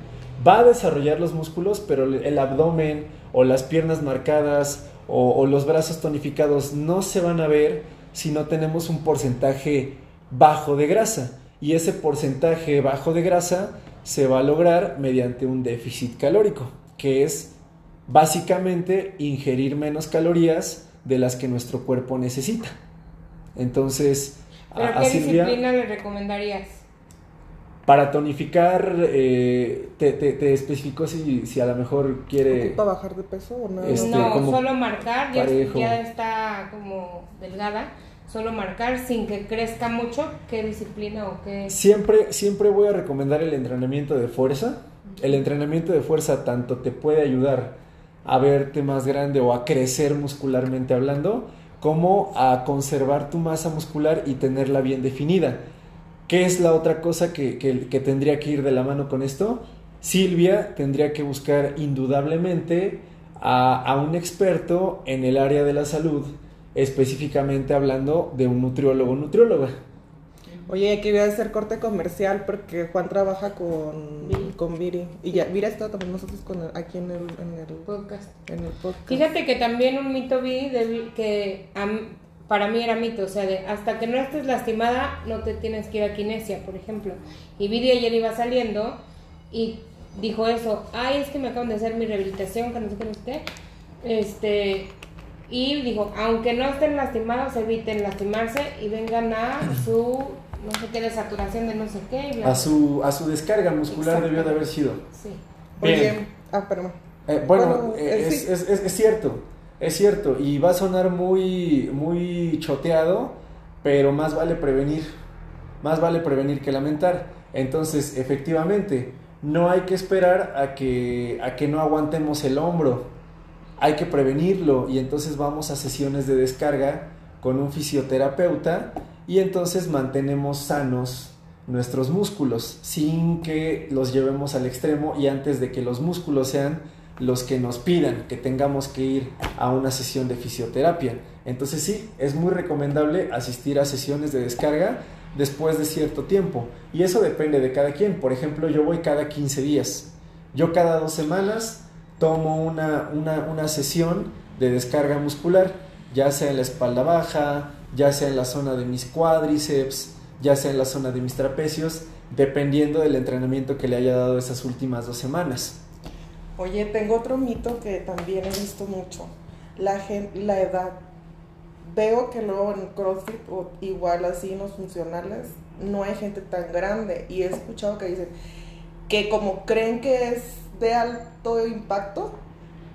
Va a desarrollar los músculos, pero el abdomen o las piernas marcadas o los brazos tonificados no se van a ver si no tenemos un porcentaje bajo de grasa. Y ese porcentaje bajo de grasa se va a lograr mediante un déficit calórico, que es básicamente ingerir menos calorías de las que nuestro cuerpo necesita. Entonces, a- ¿Pero a qué Silvia, disciplina le recomendarías? para tonificar, eh, te, te, te especificó si, si a lo mejor quiere... ¿Ocupa bajar de peso o no? Este, no, como solo marcar, ya, ya está como delgada, solo marcar sin que crezca mucho, ¿qué disciplina o qué? Siempre, siempre voy a recomendar el entrenamiento de fuerza. El entrenamiento de fuerza tanto te puede ayudar a verte más grande o a crecer muscularmente hablando, como a conservar tu masa muscular y tenerla bien definida. ¿Qué es la otra cosa que, que- que tendría que ir de la mano con esto? Silvia tendría que buscar indudablemente a, a un experto en el área de la salud, específicamente hablando de un nutriólogo nutrióloga. Oye, aquí voy a hacer corte comercial porque Juan trabaja con Viri. con Viri. Y ya, Viri ha estado también nosotros con el- aquí en el, en el, Podcast. en el podcast. Fíjate que también un mito vi de, que para mí era mito, o sea, de hasta que no estés lastimada no te tienes que ir a kinesia, por ejemplo. Y Viri ayer iba saliendo y dijo eso, ay, es que me acaban de hacer mi rehabilitación, que no sé qué, no qué. Este, y dijo, aunque no estén lastimados, eviten lastimarse y vengan a su, no sé qué, de saturación de no sé qué. bla, A su, a su descarga muscular debió de haber sido. Sí. Oye, Bien. ah, perdón. Eh, bueno, Bueno, eh, eh, es, sí. es- es- es cierto, es cierto, y va a sonar muy, muy choteado, pero más vale prevenir, más vale prevenir que lamentar. Entonces, efectivamente, no hay que esperar a que, a que no aguantemos el hombro, hay que prevenirlo y entonces vamos a sesiones de descarga con un fisioterapeuta y entonces mantenemos sanos nuestros músculos sin que los llevemos al extremo y antes de que los músculos sean los que nos pidan que tengamos que ir a una sesión de fisioterapia. Entonces sí, es muy recomendable asistir a sesiones de descarga después de cierto tiempo y eso depende de cada quien. Por ejemplo, yo voy cada 15 días. Yo cada dos semanas tomo una, una, una sesión de descarga muscular, ya sea en la espalda baja, ya sea en la zona de mis cuádriceps, ya sea en la zona de mis trapecios, dependiendo del entrenamiento que le haya dado esas últimas dos semanas. Oye, tengo otro mito que también he visto mucho. La, la edad veo que luego en CrossFit o igual así los funcionales no hay gente tan grande y he escuchado que dicen que como creen que es de alto impacto,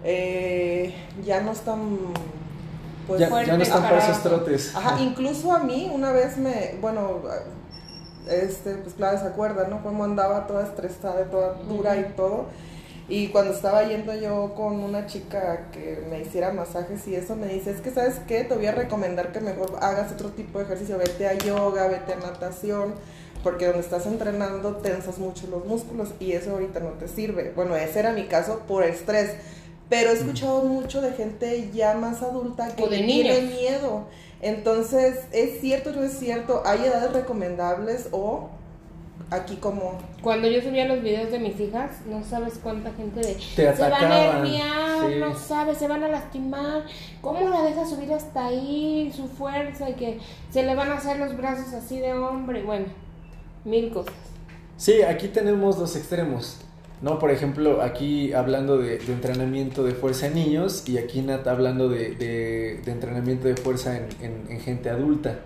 eh, ya no están pues ya, ya no están para esos trotes. Ajá, incluso a mí una vez me, bueno, este, pues claro, se acuerda, ¿no? Cómo andaba toda estresada, toda dura y todo. Y cuando estaba yendo yo con una chica que me hiciera masajes y eso, me dice, es que sabes qué, te voy a recomendar que mejor hagas otro tipo de ejercicio, vete a yoga, vete a natación, porque donde estás entrenando tensas mucho los músculos y eso ahorita no te sirve. Bueno, ese era mi caso por estrés pero he escuchado mucho de gente ya más adulta que tiene miedo. Entonces, ¿es cierto o no es cierto? ¿Hay edades recomendables o aquí como... Cuando yo subía los videos de mis hijas, no sabes cuánta gente de... Te se van a herniar, no sabes, se van a lastimar. ¿Cómo la dejas subir hasta ahí su fuerza y que se le van a hacer los brazos así de hombre? Bueno, mil cosas. Sí, aquí tenemos dos extremos. ¿No? Por ejemplo, aquí hablando de, entrenamiento de fuerza en niños y aquí Nat hablando de, entrenamiento de fuerza en, gente adulta.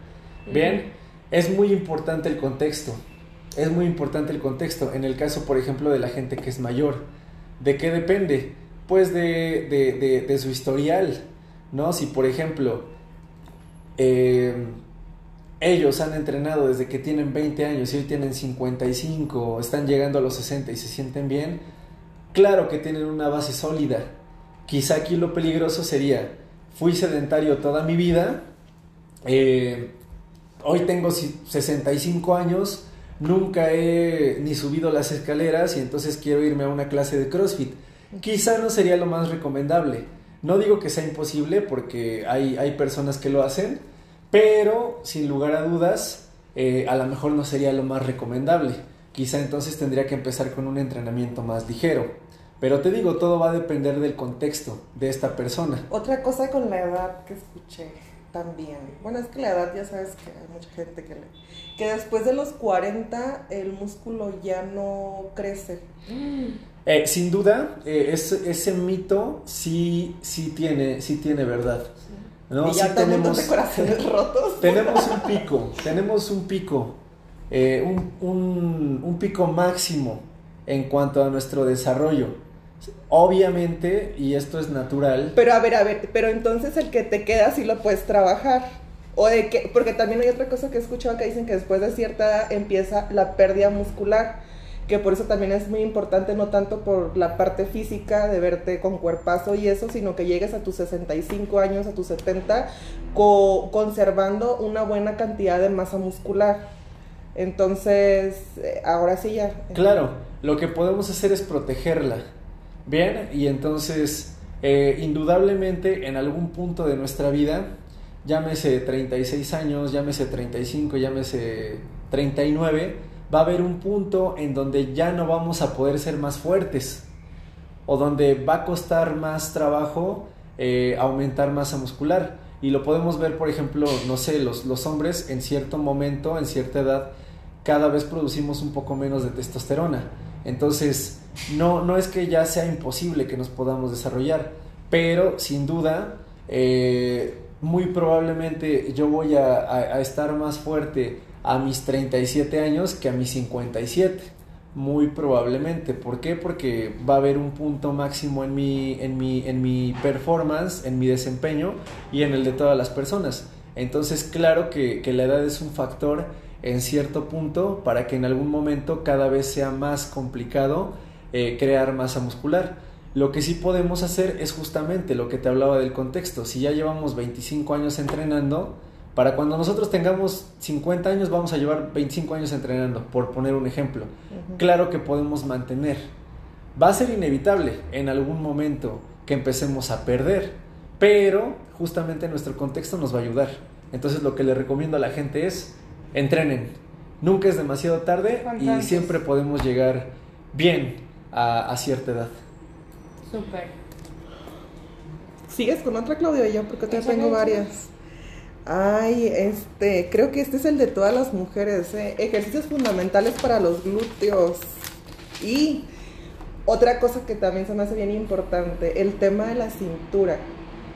Bien, es muy importante el contexto. Es muy importante el contexto. En el caso, por ejemplo, de la gente que es mayor. ¿De qué depende? Pues de, su historial, ¿no? Si, por ejemplo, eh, ellos han entrenado desde que tienen 20 años y hoy tienen 55, están llegando a los 60 y se sienten bien, claro que tienen una base sólida. Quizá aquí lo peligroso sería, fui sedentario toda mi vida, eh, hoy tengo 65 años, nunca he ni subido las escaleras y entonces quiero irme a una clase de CrossFit. Quizá no sería lo más recomendable. No digo que sea imposible porque hay, hay personas que lo hacen, pero sin lugar a dudas, eh, a lo mejor no sería lo más recomendable. Quizá entonces tendría que empezar con un entrenamiento más ligero. Pero te digo, todo va a depender del contexto de esta persona. Otra cosa con la edad que escuché también. Bueno, es que la edad ya sabes que hay mucha gente que le... Que después de los 40 el músculo ya no crece. Eh, sin duda, eh, ese, mito sí, sí, tiene, sí tiene verdad. ¿No? Y ya tenemos corazones *laughs* rotos. Tenemos un pico, tenemos un pico, eh, un, pico máximo en cuanto a nuestro desarrollo. Obviamente, y esto es natural. Pero a ver, a ver, pero entonces el que te queda sí lo puedes trabajar. O de que, porque también hay otra cosa que he escuchado que dicen que después de cierta edad empieza la pérdida muscular que por eso también es muy importante, no tanto por la parte física de verte con cuerpazo y eso, sino que llegues a tus 65 años, a tus 70, conservando una buena cantidad de masa muscular. Entonces, eh, ahora sí ya. Claro, lo que podemos hacer es protegerla. Bien, y entonces, eh, indudablemente en algún punto de nuestra vida, llámese 36 años, llámese 35, llámese 39, va a haber un punto en donde ya no vamos a poder ser más fuertes o donde va a costar más trabajo eh, aumentar masa muscular. Y lo podemos ver, por ejemplo, no sé, los, los hombres en cierto momento, en cierta edad, cada vez producimos un poco menos de testosterona. Entonces, no, no es que ya sea imposible que nos podamos desarrollar, pero sin duda, eh, muy probablemente yo voy a estar más fuerte a mis 37 años que a mis 57. Muy probablemente. ¿Por qué? Porque va a haber un punto máximo en mi, en mi, en mi performance, en mi desempeño y en el de todas las personas. Entonces, claro que, la edad es un factor en cierto punto para que en algún momento cada vez sea más complicado eh, crear masa muscular. Lo que sí podemos hacer es justamente lo que te hablaba del contexto. Si ya llevamos 25 años entrenando, para cuando nosotros tengamos 50 años vamos a llevar 25 años entrenando, por poner un ejemplo. Claro que podemos mantener. Va a ser inevitable en algún momento que empecemos a perder, pero justamente nuestro contexto nos va a ayudar. Entonces lo que le recomiendo a la gente es entrenen. Nunca es demasiado tarde y siempre podemos llegar bien a, cierta edad. Súper. ¿Sigues con otra, Claudia? Yo porque te tengo varias. Ay, este, creo que este es el de todas las mujeres, ¿eh? ejercicios fundamentales para los glúteos. Y otra cosa que también se me hace bien importante, el tema de la cintura.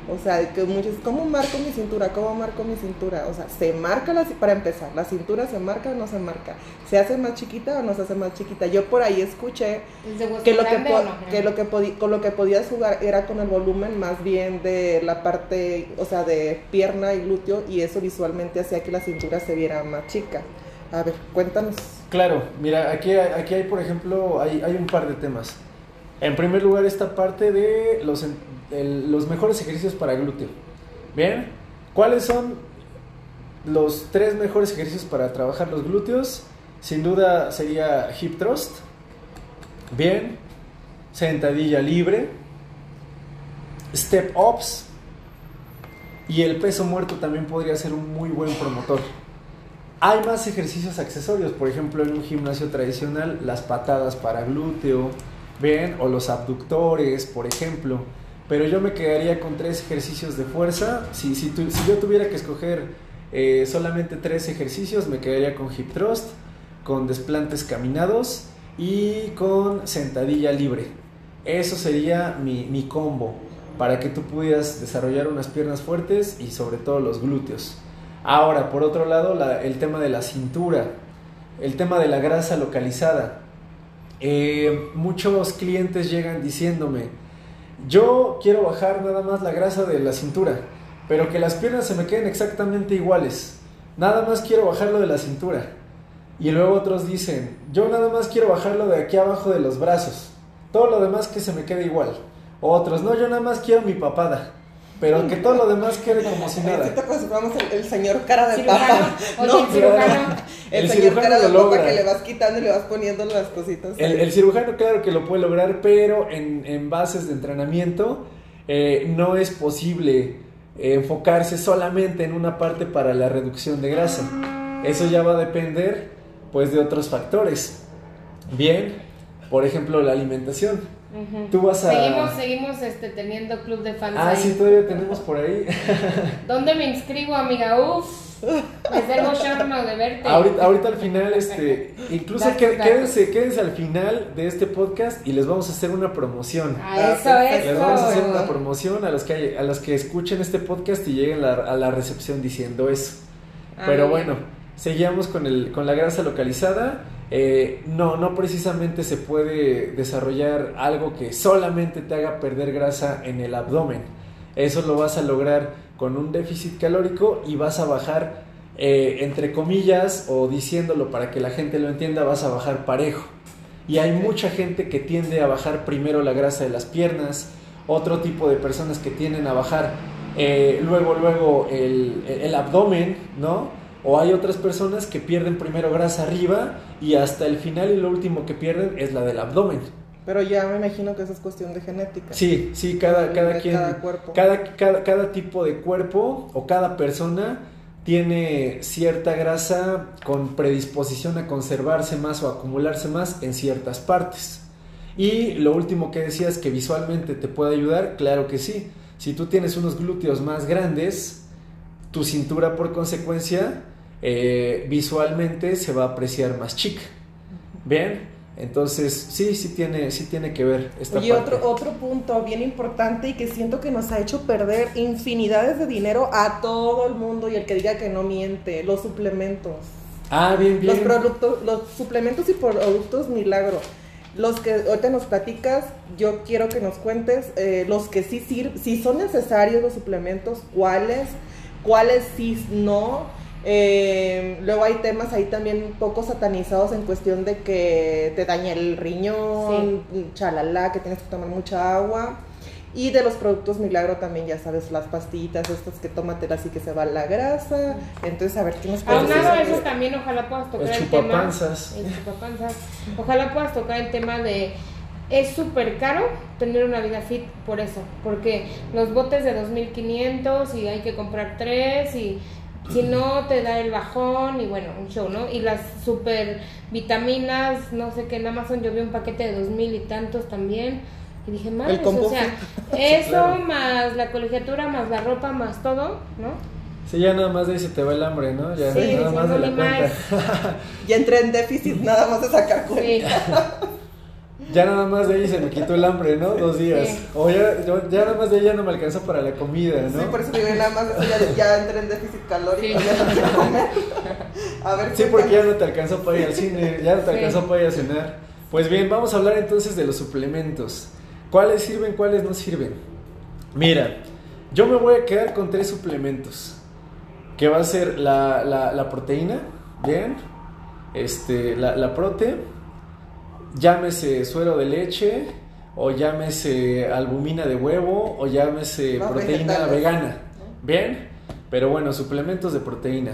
O sea, que muchos, ¿cómo marco mi cintura? ¿Cómo marco mi cintura? O sea, se marca la, para empezar, la cintura se marca o no se marca. ¿Se hace más chiquita o no se hace más chiquita? Yo por ahí escuché ¿Es de hueso que lo que, no? que lo que con lo que podías jugar era con el volumen más bien de la parte, o sea, de pierna y glúteo y eso visualmente hacía que la cintura se viera más chica. A ver, cuéntanos. Claro, mira, aquí, hay- aquí hay, por ejemplo, hay, hay un par de temas. En primer lugar, esta parte de los, los mejores ejercicios para glúteo. Bien, ¿cuáles son los tres mejores ejercicios para trabajar los glúteos? Sin duda sería hip thrust. Bien, sentadilla libre, step ups y el peso muerto también podría ser un muy buen promotor. Hay más ejercicios accesorios, por ejemplo, en un gimnasio tradicional, las patadas para glúteo, ¿ven? O los abductores, por ejemplo. Pero yo me quedaría con tres ejercicios de fuerza. Si, si, yo tuviera que escoger eh, solamente tres ejercicios, me quedaría con hip thrust, con desplantes caminados y con sentadilla libre. Eso sería mi, mi combo para que tú pudieras desarrollar unas piernas fuertes y sobre todo los glúteos. Ahora, por otro lado, la- el tema de la cintura, el tema de la grasa localizada. Eh, muchos clientes llegan diciéndome, yo quiero bajar nada más la grasa de la cintura, pero que las piernas se me queden exactamente iguales. Nada más quiero bajarlo de la cintura. Y luego otros dicen, yo nada más quiero bajarlo de aquí abajo de los brazos. Todo lo demás que se me quede igual. Otros, no, yo nada más quiero mi papada. Pero que todo lo demás quede como si nada. Vamos el, el señor cara de Cirujano. papa. *laughs* No, el cirujano. el, El señor cirujano cara de lo papa logra. que le vas quitando y le vas poniendo las cositas. El, el cirujano, claro que lo puede lograr, pero en, en bases de entrenamiento eh, no es posible eh, enfocarse solamente en una parte para la reducción de grasa. Eso ya va a depender, pues, de otros factores. Bien, por ejemplo, la alimentación. Ujú. Tú vas a- Seguimos, seguimos este, teniendo club de fans Ah, ahí. sí, todavía tenemos por ahí. *laughs* ¿Dónde me inscribo, amiga? Uf, me emoción ¿no? de verte. Ahorita, ahorita al final, este, *laughs* incluso Datos, qué- datos. quédense, quédense al final de este podcast y les vamos a hacer una promoción. Ah, eso, Ah, eso. Les vamos a hacer una promoción a los que hay- a los que escuchen este podcast y lleguen la- a la recepción diciendo eso. Ah, Pero bien. bueno, seguíamos con el con la grasa localizada. Eh, no, no precisamente se puede desarrollar algo que solamente te haga perder grasa en el abdomen. Eso lo vas a lograr con un déficit calórico y vas a bajar, eh, entre comillas, o diciéndolo para que la gente lo entienda, vas a bajar parejo. Y hay mucha gente que tiende a bajar primero la grasa de las piernas, otro tipo de personas que tienden a bajar eh, luego, luego el, el abdomen, ¿no? O hay otras personas que pierden primero grasa arriba y hasta el final y lo último que pierden es la del abdomen. Pero ya me imagino que eso es cuestión de genética. Sí, sí, cada, cada quien, cada cuerpo. cada, cada, cada tipo de cuerpo o cada persona tiene cierta grasa con predisposición a conservarse más o acumularse más en ciertas partes. Y lo último que decías que visualmente te puede ayudar, claro que sí. Si tú tienes unos glúteos más grandes, tu cintura por consecuencia eh, visualmente se va a apreciar más chica. ¿Bien? Entonces, sí, sí tiene, sí tiene que ver esta Oye, parte. otro, otro punto bien importante y que siento que nos ha hecho perder infinidades de dinero a todo el mundo y el que diga que no miente, los suplementos. Ah, bien, bien. Los productos, los suplementos y productos milagro. Los que ahorita nos platicas, yo quiero que nos cuentes eh, los que sí sirven, si son necesarios los suplementos, cuáles, cuáles sí no. Eh, luego hay temas ahí también un poco satanizados en cuestión de que te daña el riñón, chalala, que tienes que tomar mucha agua. Y de los productos milagro también, ya sabes, las pastillitas estas que tómatelas y que se va la grasa. Entonces, a ver, ¿qué nos puedes Aunado a decir? eso también ojalá puedas tocar El el, tema. El chupapanzas. Ojalá puedas tocar el tema de es súper caro tener una vida fit por eso, porque los botes de 2500 y hay que comprar tres y si no te da el bajón y bueno, un show, ¿no? Y las super vitaminas, no sé qué, en Amazon yo vi un paquete de 2000 y tantos también. Y dije, madre, o sea, *laughs* eso claro. más la colegiatura, más la ropa, más todo, ¿no? Sí, ya nada más de ahí se te va el hambre, ¿no? Ya Sí, nada sí, más de la cuenta. Ya entré en déficit nada más de sacar cuenta. Sí. Ya nada más de ahí se me quitó el hambre, ¿no? Dos días. Sí. O ya, yo- ya nada más de ahí ya no me alcanza para la comida, ¿no? Sí, por eso digo, nada más eso ya, ya entré en déficit calórico, Sí. ya no quiero comer. A ver, Sí, porque ya no te alcanzó para ir al cine, ya no te Sí. alcanzó para ir a cenar. Pues bien, vamos a hablar entonces de los suplementos. ¿Cuáles sirven, cuáles no sirven? Mira, yo me voy a quedar con tres suplementos. Que va a ser la, la- la proteína, bien. Este, la, la prote, llámese suero de leche, o llámese albumina de huevo, o llámese proteína vegetales. vegana. Bien, pero bueno, suplementos de proteína.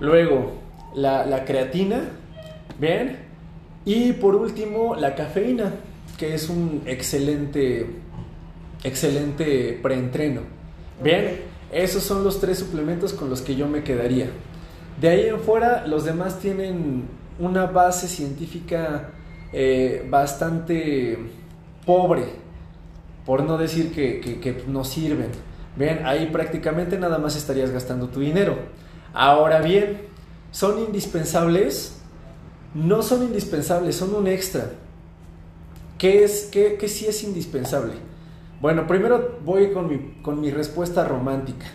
Luego, la, la creatina, bien. Y por último, la cafeína, que es un excelente, excelente preentreno. Bien, esos son los tres suplementos con los que yo me quedaría. De ahí en fuera, los demás tienen una base científica eh, bastante pobre, por no decir que, no sirven. Bien, ahí prácticamente nada más estarías gastando tu dinero. Ahora bien, ¿son indispensables? No son indispensables, son un extra. ¿Qué, es, qué, qué sí es indispensable? Bueno, primero voy con mi, con mi respuesta romántica.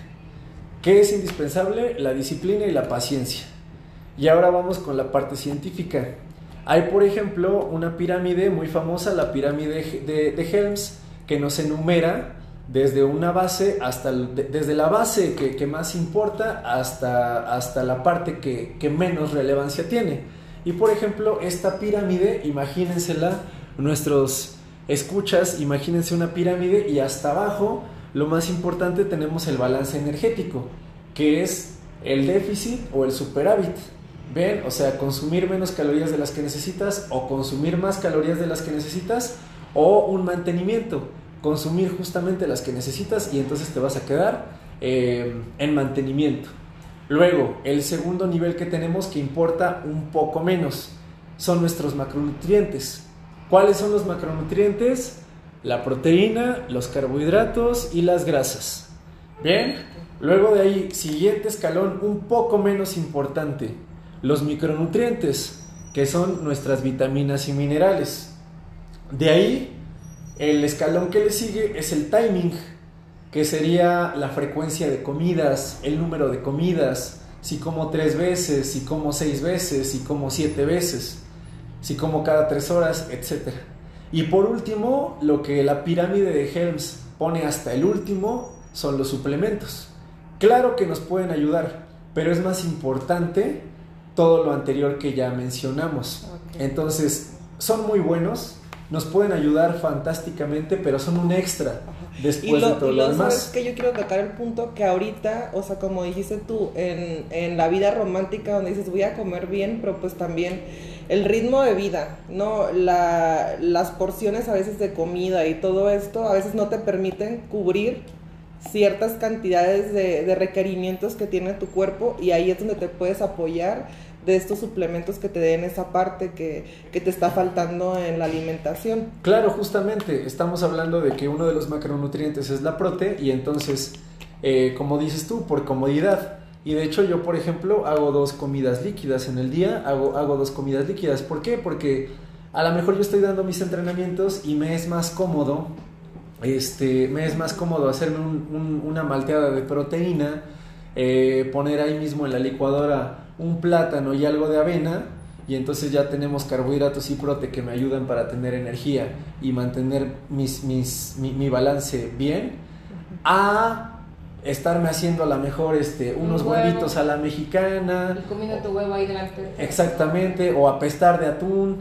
¿Qué es indispensable? La disciplina y la paciencia. Y ahora vamos con la parte científica. Hay, por ejemplo, una pirámide muy famosa, la pirámide de, Helms, que nos enumera desde una base hasta, desde la base que, más importa hasta, hasta la parte que, que menos relevancia tiene. Y por ejemplo, esta pirámide, imagínensela, nuestros escuchas, imagínense una pirámide y hasta abajo, lo más importante tenemos el balance energético, que es el déficit o el superávit. ¿Ven? O sea, consumir menos calorías de las que necesitas o consumir más calorías de las que necesitas o un mantenimiento, consumir justamente las que necesitas y entonces te vas a quedar eh, en mantenimiento. Luego, el segundo nivel que tenemos que importa un poco menos son nuestros macronutrientes. ¿Cuáles son los macronutrientes? La proteína, los carbohidratos y las grasas. Bien, luego de ahí, siguiente escalón un poco menos importante, los micronutrientes, que son nuestras vitaminas y minerales. De ahí, el escalón que le sigue es el timing, que sería la frecuencia de comidas, el número de comidas, si como tres veces, si como seis veces, si como siete veces, si como cada tres horas, etc. Y por último, lo que la pirámide de Helms pone hasta el último son los suplementos. Claro que nos pueden ayudar, pero es más importante todo lo anterior que ya mencionamos. Ok. Entonces, son muy buenos, nos pueden ayudar fantásticamente, pero son un extra después lo, de todo y lo lo demás. que yo quiero tocar el punto que ahorita, o sea, como dijiste tú, en, en la vida romántica donde dices voy a comer bien, pero pues también el ritmo de vida, ¿no? La, las porciones a veces de comida y todo esto a veces no te permiten cubrir ciertas cantidades de, de requerimientos que tiene tu cuerpo y ahí es donde te puedes apoyar de estos suplementos que te den esa parte que, que te está faltando en la alimentación. Claro, justamente, estamos hablando de que uno de los macronutrientes es la prote y entonces, eh, como dices tú, por comodidad. Y de hecho yo, por ejemplo, hago dos comidas líquidas en el día, hago, hago dos comidas líquidas. ¿Por qué? Porque a lo mejor yo estoy dando mis entrenamientos y me es más cómodo, este, me es más cómodo hacerme un- un- una malteada de proteína, eh, poner ahí mismo en la licuadora un plátano y algo de avena y entonces ya tenemos carbohidratos y prote que me ayudan para tener energía y mantener mis, mis- mi, mi balance bien a estarme haciendo a lo mejor este, unos huevo. huevitos a la mexicana Y comiendo tu huevo ahí delante. Exactamente, o apestar de atún,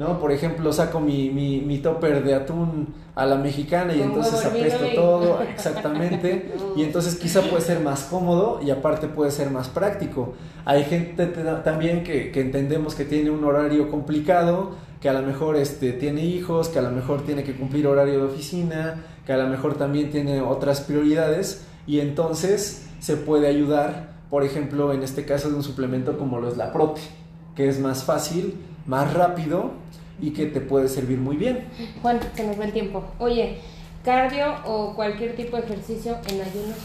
¿no? Por ejemplo, saco mi, mi, mi topper de atún a la mexicana y entonces apesto y- todo, *laughs* exactamente, y entonces quizá puede ser más cómodo y aparte puede ser más práctico. Hay gente te- también que, que entendemos que tiene un horario complicado, que a lo mejor este, tiene hijos, que a lo mejor tiene que cumplir horario de oficina, que a lo mejor también tiene otras prioridades y entonces se puede ayudar, por ejemplo, en este caso de un suplemento como lo es la prote, que es más fácil, más rápido y que te puede servir muy bien. Juan, se nos va el tiempo. Oye, cardio o cualquier tipo de ejercicio en ayunas,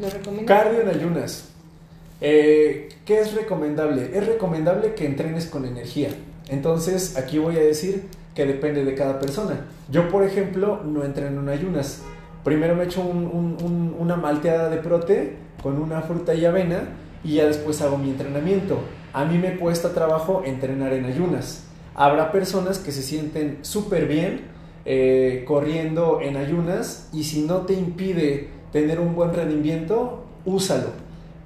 ¿lo recomiendas? Cardio en ayunas. Eh, ¿Qué es recomendable? Es recomendable que entrenes con energía. Entonces, aquí voy a decir que depende de cada persona. Yo, por ejemplo, no entreno en ayunas. Primero me echo una malteada de prote con una fruta y avena y ya después hago mi entrenamiento. A mí me cuesta trabajo entrenar en ayunas. Habrá personas que se sienten súper bien eh, corriendo en ayunas y si no te impide tener un buen rendimiento, úsalo.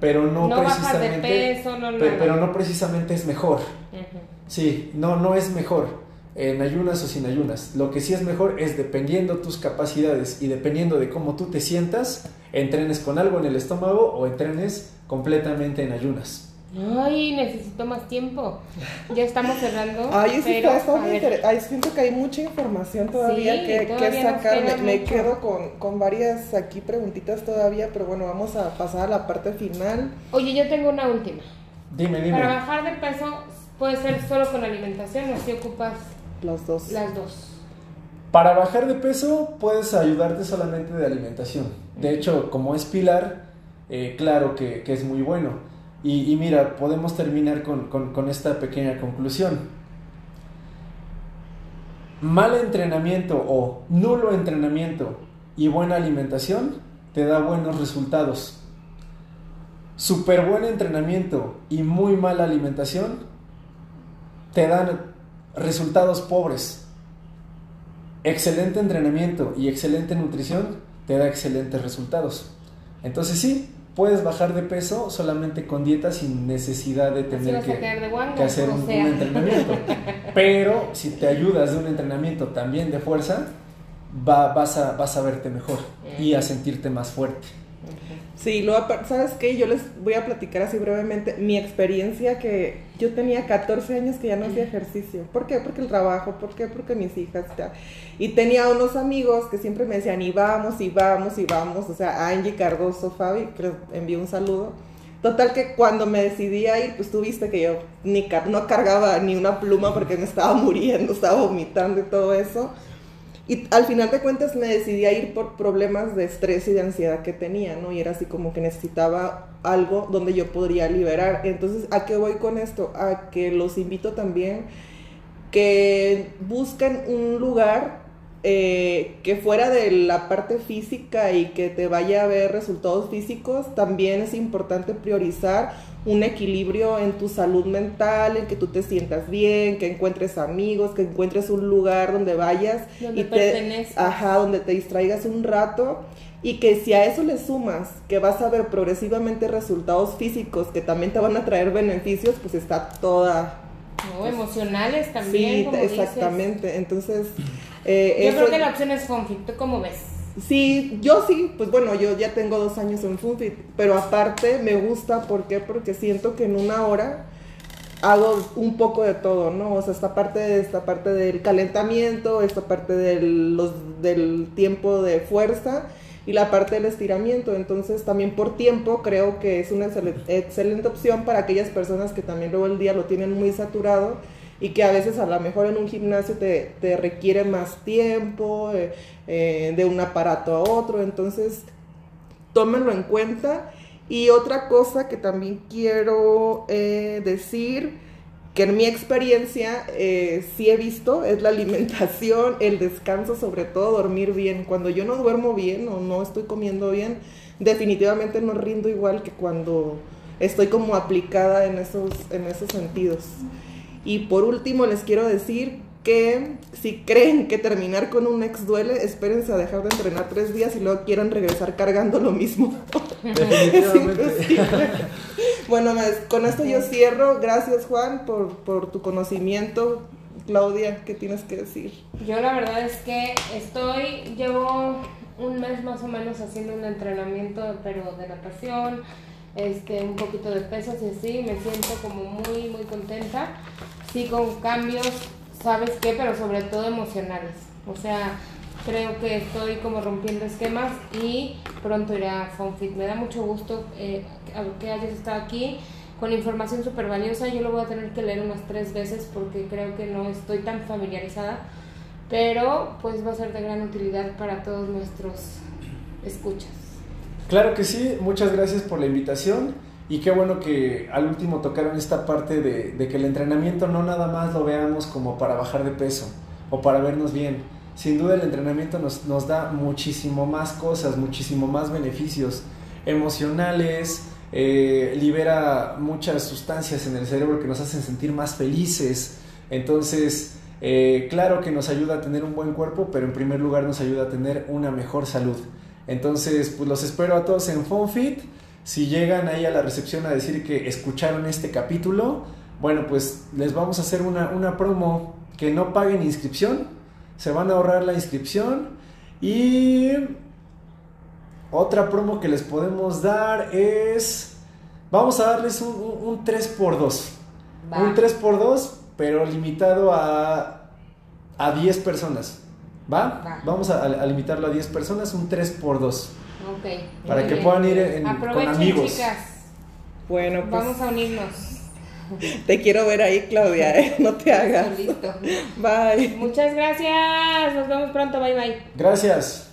Pero no, precisamente. pero, no precisamente es mejor. Sí, no, no es mejor en ayunas o sin ayunas. Lo que sí es mejor es dependiendo tus capacidades y dependiendo de cómo tú te sientas, entrenes con algo en el estómago o entrenes completamente en ayunas. Ay, necesito más tiempo. Ya estamos cerrando. *laughs* Ay, sí, pero, Ay, siento que hay mucha información todavía que, que sacar. Me, quedo con, con, varias aquí preguntitas todavía, pero bueno, vamos a pasar a la parte final. Oye, yo tengo una última. Dime, dime. Para bajar de peso puede ser solo con alimentación o si ocupas las dos. Las dos. Para bajar de peso puedes ayudarte solamente de alimentación. De hecho, como es pilar, eh, claro que, es muy bueno. Y, mira, podemos terminar con, con esta pequeña conclusión. Mal entrenamiento o nulo entrenamiento y buena alimentación te da buenos resultados. Super buen entrenamiento y muy mala alimentación te dan resultados pobres. Excelente entrenamiento y excelente nutrición te da excelentes resultados. Entonces sí, puedes bajar de peso solamente con dieta sin necesidad de tener que, hacer un, entrenamiento. *laughs* Pero si te ayudas de un entrenamiento también de fuerza, va, vas, a, vas a verte mejor y a sentirte más fuerte. Sí, lo, ¿sabes qué? Yo les voy a platicar así brevemente mi experiencia que yo tenía 14 años que ya no hacía ejercicio. ¿Por qué? Porque el trabajo, ¿por qué? Porque mis hijas. Ya. Y tenía unos amigos que siempre me decían, y vamos, y vamos, y vamos. O sea, Angie Cardoso, Fabi, que les envío un saludo. Total que cuando me decidí a ir, pues tú viste que yo ni no cargaba ni una pluma porque me estaba muriendo, estaba vomitando y todo eso. Y al final de cuentas me decidí a ir por problemas de estrés y de ansiedad que tenía, ¿no? Y era así como que necesitaba algo donde yo podría liberar. Entonces, ¿a qué voy con esto? A que los invito también que busquen un lugar eh, que fuera de la parte física y que te vaya a ver resultados físicos, también es importante priorizar un equilibrio en tu salud mental, en que tú te sientas bien, que encuentres amigos, que encuentres un lugar donde vayas donde y te, ajá, donde te distraigas un rato y que si a eso le sumas que vas a ver progresivamente resultados físicos que también te van a traer beneficios, pues está toda no, emocionales también. Sí, exactamente. Entonces, eh, yo creo que la opción es conflicto, ¿cómo ves? Sí, yo sí, pues bueno, yo ya tengo dos años en Funfit, pero aparte me gusta, ¿por qué? Porque siento que en una hora hago un poco de todo, ¿no? O sea, esta parte, esta parte del calentamiento, esta parte del, los, del tiempo de fuerza y la parte del estiramiento. Entonces, también por tiempo creo que es una excelente, excelente opción para aquellas personas que también luego el día lo tienen muy saturado y que a veces a lo mejor en un gimnasio te, te requiere más tiempo eh, eh, de un aparato a otro, entonces tómenlo en cuenta. Y otra cosa que también quiero eh, decir, que en mi experiencia sí he visto, es la alimentación, el descanso, sobre todo dormir bien. Cuando yo no duermo bien o no estoy comiendo bien, definitivamente no rindo igual que cuando estoy como aplicada en esos, en esos sentidos. Y por último les quiero decir que si creen que terminar con un ex duele, espérense a dejar de entrenar tres días y luego quieran regresar cargando lo mismo. *laughs* bueno, con esto yo cierro. Gracias Juan por, por tu conocimiento. Claudia, ¿qué tienes que decir? Yo la verdad es que estoy, llevo un mes más o menos haciendo un entrenamiento, pero de natación, este, un poquito de pesas y así, me siento como muy, muy contenta sí con cambios, ¿sabes qué? Pero sobre todo emocionales. O sea, creo que estoy como rompiendo esquemas y pronto iré a FunFit. Me da mucho gusto eh, que hayas estado aquí con información súper valiosa. Yo lo voy a tener que leer unas tres veces porque creo que no estoy tan familiarizada, pero pues va a ser de gran utilidad para todos nuestros escuchas. Claro que sí, muchas gracias por la invitación. Y qué bueno que al último tocaron esta parte de, que el entrenamiento no nada más lo veamos como para bajar de peso. o para vernos bien. Sin duda el entrenamiento nos, nos da muchísimo más cosas, muchísimo más beneficios emocionales, eh, libera muchas sustancias en el cerebro que nos hacen sentir más felices. Entonces, eh, claro que nos ayuda a tener un buen cuerpo, pero en primer lugar nos ayuda a tener una mejor salud. Entonces, pues los espero a todos en FunFit. Si llegan ahí a la recepción a decir que escucharon este capítulo, bueno, pues les vamos a hacer una, una promo que no paguen inscripción, se van a ahorrar la inscripción y otra promo que les podemos dar es, vamos a darles un, un, 3x2, un 3x2, pero limitado a, a 10 personas. ¿Va? Vamos a, a, limitarlo a 10 personas, un 3x2. Ok. Para que bien. puedan ir en, con amigos. chicas. Bueno, pues Vamos a unirnos. te quiero ver ahí, Claudia, ¿eh? no te hagas. Listo. Bye. Muchas gracias. Nos vemos pronto. Bye bye. Gracias.